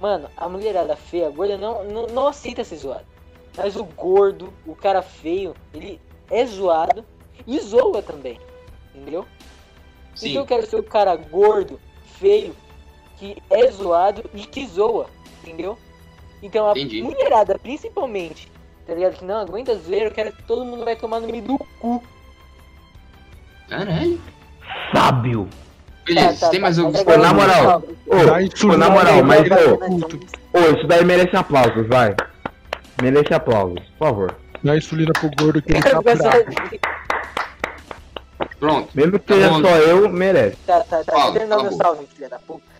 mano, a mulherada feia gorda não, não, não aceita ser zoada. Mas o gordo, o cara feio, ele é zoado e zoa também. Entendeu? Sim. Então eu quero ser o cara gordo, feio, que é zoado e que zoa. Entendeu? Então a Entendi. mulherada, principalmente, tá ligado? Que não aguenta zoeira, eu quero que todo mundo vai tomar no meio do cu. Caralho. Sábio. Beleza, Tá, tá, tem mais tá, algum tá, Pô, na moral. Ô, Dá isso pô, na moral, mas ô, ô, isso daí merece aplausos, vai. Merece aplausos, por favor. Dá insulina pro gordo que ele tá Pronto. Mesmo que Tá seja só eu, merece. Tá, tá, tá. Fala, terminar cala meu salve, filha da puta.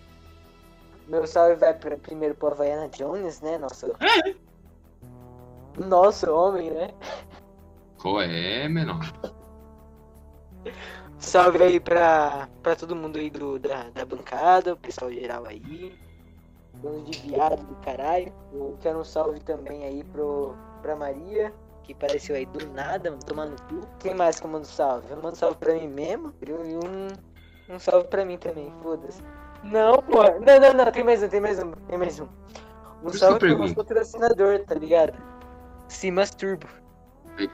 Meu salve vai pra, primeiro pro Havaiana Jones, né? Nosso. Nosso homem, né? Qual é, menor? Salve aí pra, pra todo mundo aí do, da, da bancada, o pessoal geral aí. Bando de viado do caralho. Eu quero um salve também aí pro, pra Maria, que apareceu aí do nada, tomando cu. Quem mais que eu mando salve? Eu mando salve pra mim mesmo e um, um salve pra mim também, foda-se. Não, pô. Não, não, não, tem mais um, tem mais um, tem mais um. Um salve que eu pro nosso patrocinador, tá ligado? Simas Turbo.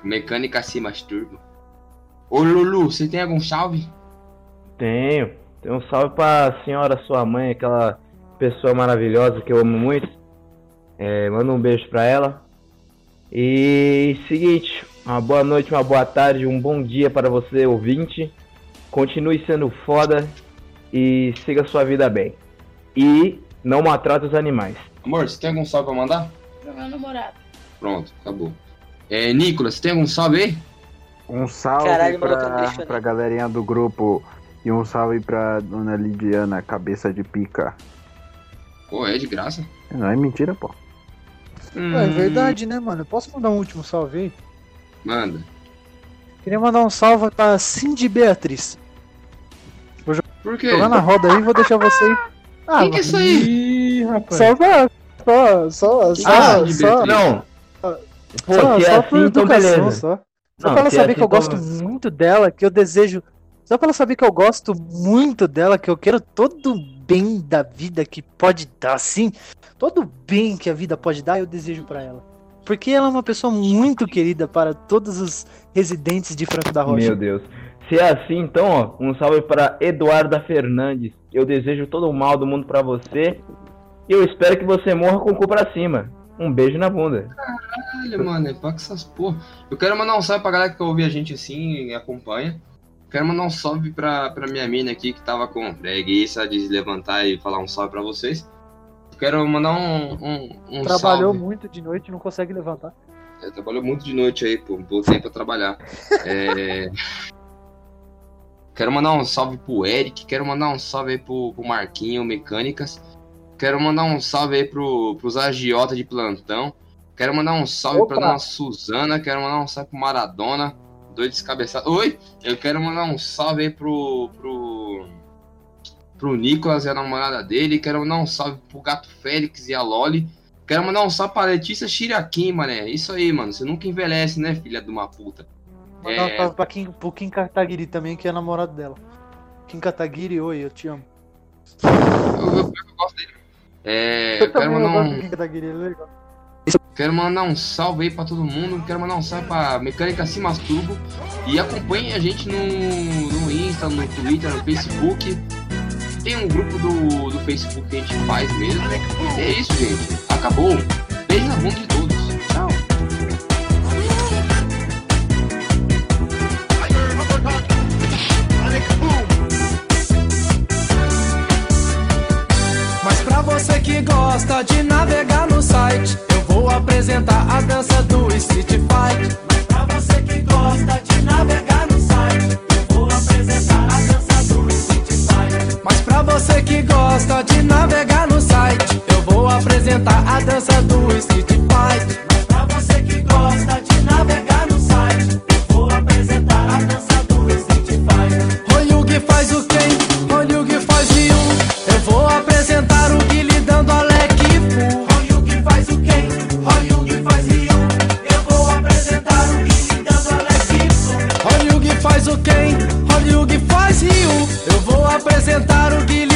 Mecânica acima turbo. Ô Lulu, você tem algum salve? Tenho. Tem um salve pra senhora, sua mãe, aquela pessoa maravilhosa que eu amo muito. É, manda um beijo pra ela. E seguinte, uma boa noite, uma boa tarde, um bom dia para você, ouvinte. Continue sendo foda e siga sua vida bem. E não maltrate os animais. Amor, você tem algum salve pra mandar? Pro meu namorado. Pronto, acabou. É, Nicolas, você tem algum salve aí? Um salve Caralho, pra, né? pra galerinha do grupo e um salve pra dona Lidiana, cabeça de pica. Pô, é de graça. Não é mentira, pô. Hum, É verdade, né, mano? Eu posso mandar um último salve aí? Manda. Queria mandar um salve pra Cindy Beatriz. Por quê? Jogar na roda aí, vou deixar você aí. Ah, Quem que é isso aí? Ih, rapaz. Só pra. Só, só, só, Ah, só, de só. Não. Pô, só, se é só assim, por então educação, só. Só Não, pra ela se é saber assim, que eu então- gosto muito dela, que eu desejo. Só pra ela saber que eu gosto muito dela, que eu quero todo o bem da vida que pode dar, assim. Todo o bem que a vida pode dar, eu desejo pra ela. Porque ela é uma pessoa muito querida para todos os residentes de Franco da Rocha. Meu Deus. Se é assim, então, ó, um salve para Eduarda Fernandes. Eu desejo todo o mal do mundo pra você. E eu espero que você morra com o cu pra cima. Um beijo na bunda. Caralho, mano, é pra que essas porra. Eu quero mandar um salve pra galera que ouve a gente assim e acompanha. Quero mandar um salve pra, pra minha mina aqui que tava com preguiça de se levantar e falar um salve pra vocês. Quero mandar um, um, um Trabalhou salve. muito de noite e não consegue levantar. É, trabalhou muito de noite aí, pô. Voltei pra trabalhar. É... Quero mandar um salve pro Eric. Quero mandar um salve aí pro, pro Marquinho Mecânicas. Quero mandar um salve aí pro, pros agiotas de plantão. Quero mandar um salve pra Opa! dona Suzana. Quero mandar um salve pro Maradona. Dois descabeçados. Oi! Eu quero mandar um salve aí pro. pro. pro Nicolas e a namorada dele. Quero mandar um salve pro Gato Félix e a Loli. Quero mandar um salve pra Letícia Shirakin, mané. Isso aí, mano. Você nunca envelhece, né, filha de uma puta? Mandar um É. salve pra Kim, pro Kim Kataguiri também, que é namorado dela. Kim Kataguiri, oi, eu te amo. Eu, eu, eu gosto dele. É, eu quero também mandar gosto um. do Kim Kataguiri, ele é legal. Quero mandar um salve aí pra todo mundo. Quero mandar um salve pra Mecânica Se Masturbo. E acompanhem a gente no, no Insta, no Twitter, no Facebook. Tem um grupo do, do Facebook que a gente faz mesmo. E é isso, gente. Acabou. Beijo na bunda de todos. Que gosta de navegar no site, eu vou apresentar a dança do Street Fight. Mas pra você que gosta de navegar no site, eu vou apresentar a dança do Street Fight. Mas pra você que gosta de navegar no site, eu vou apresentar a dança do Street Fight. Mas pra você que gosta de navegar Rio. Eu vou apresentar o Guilherme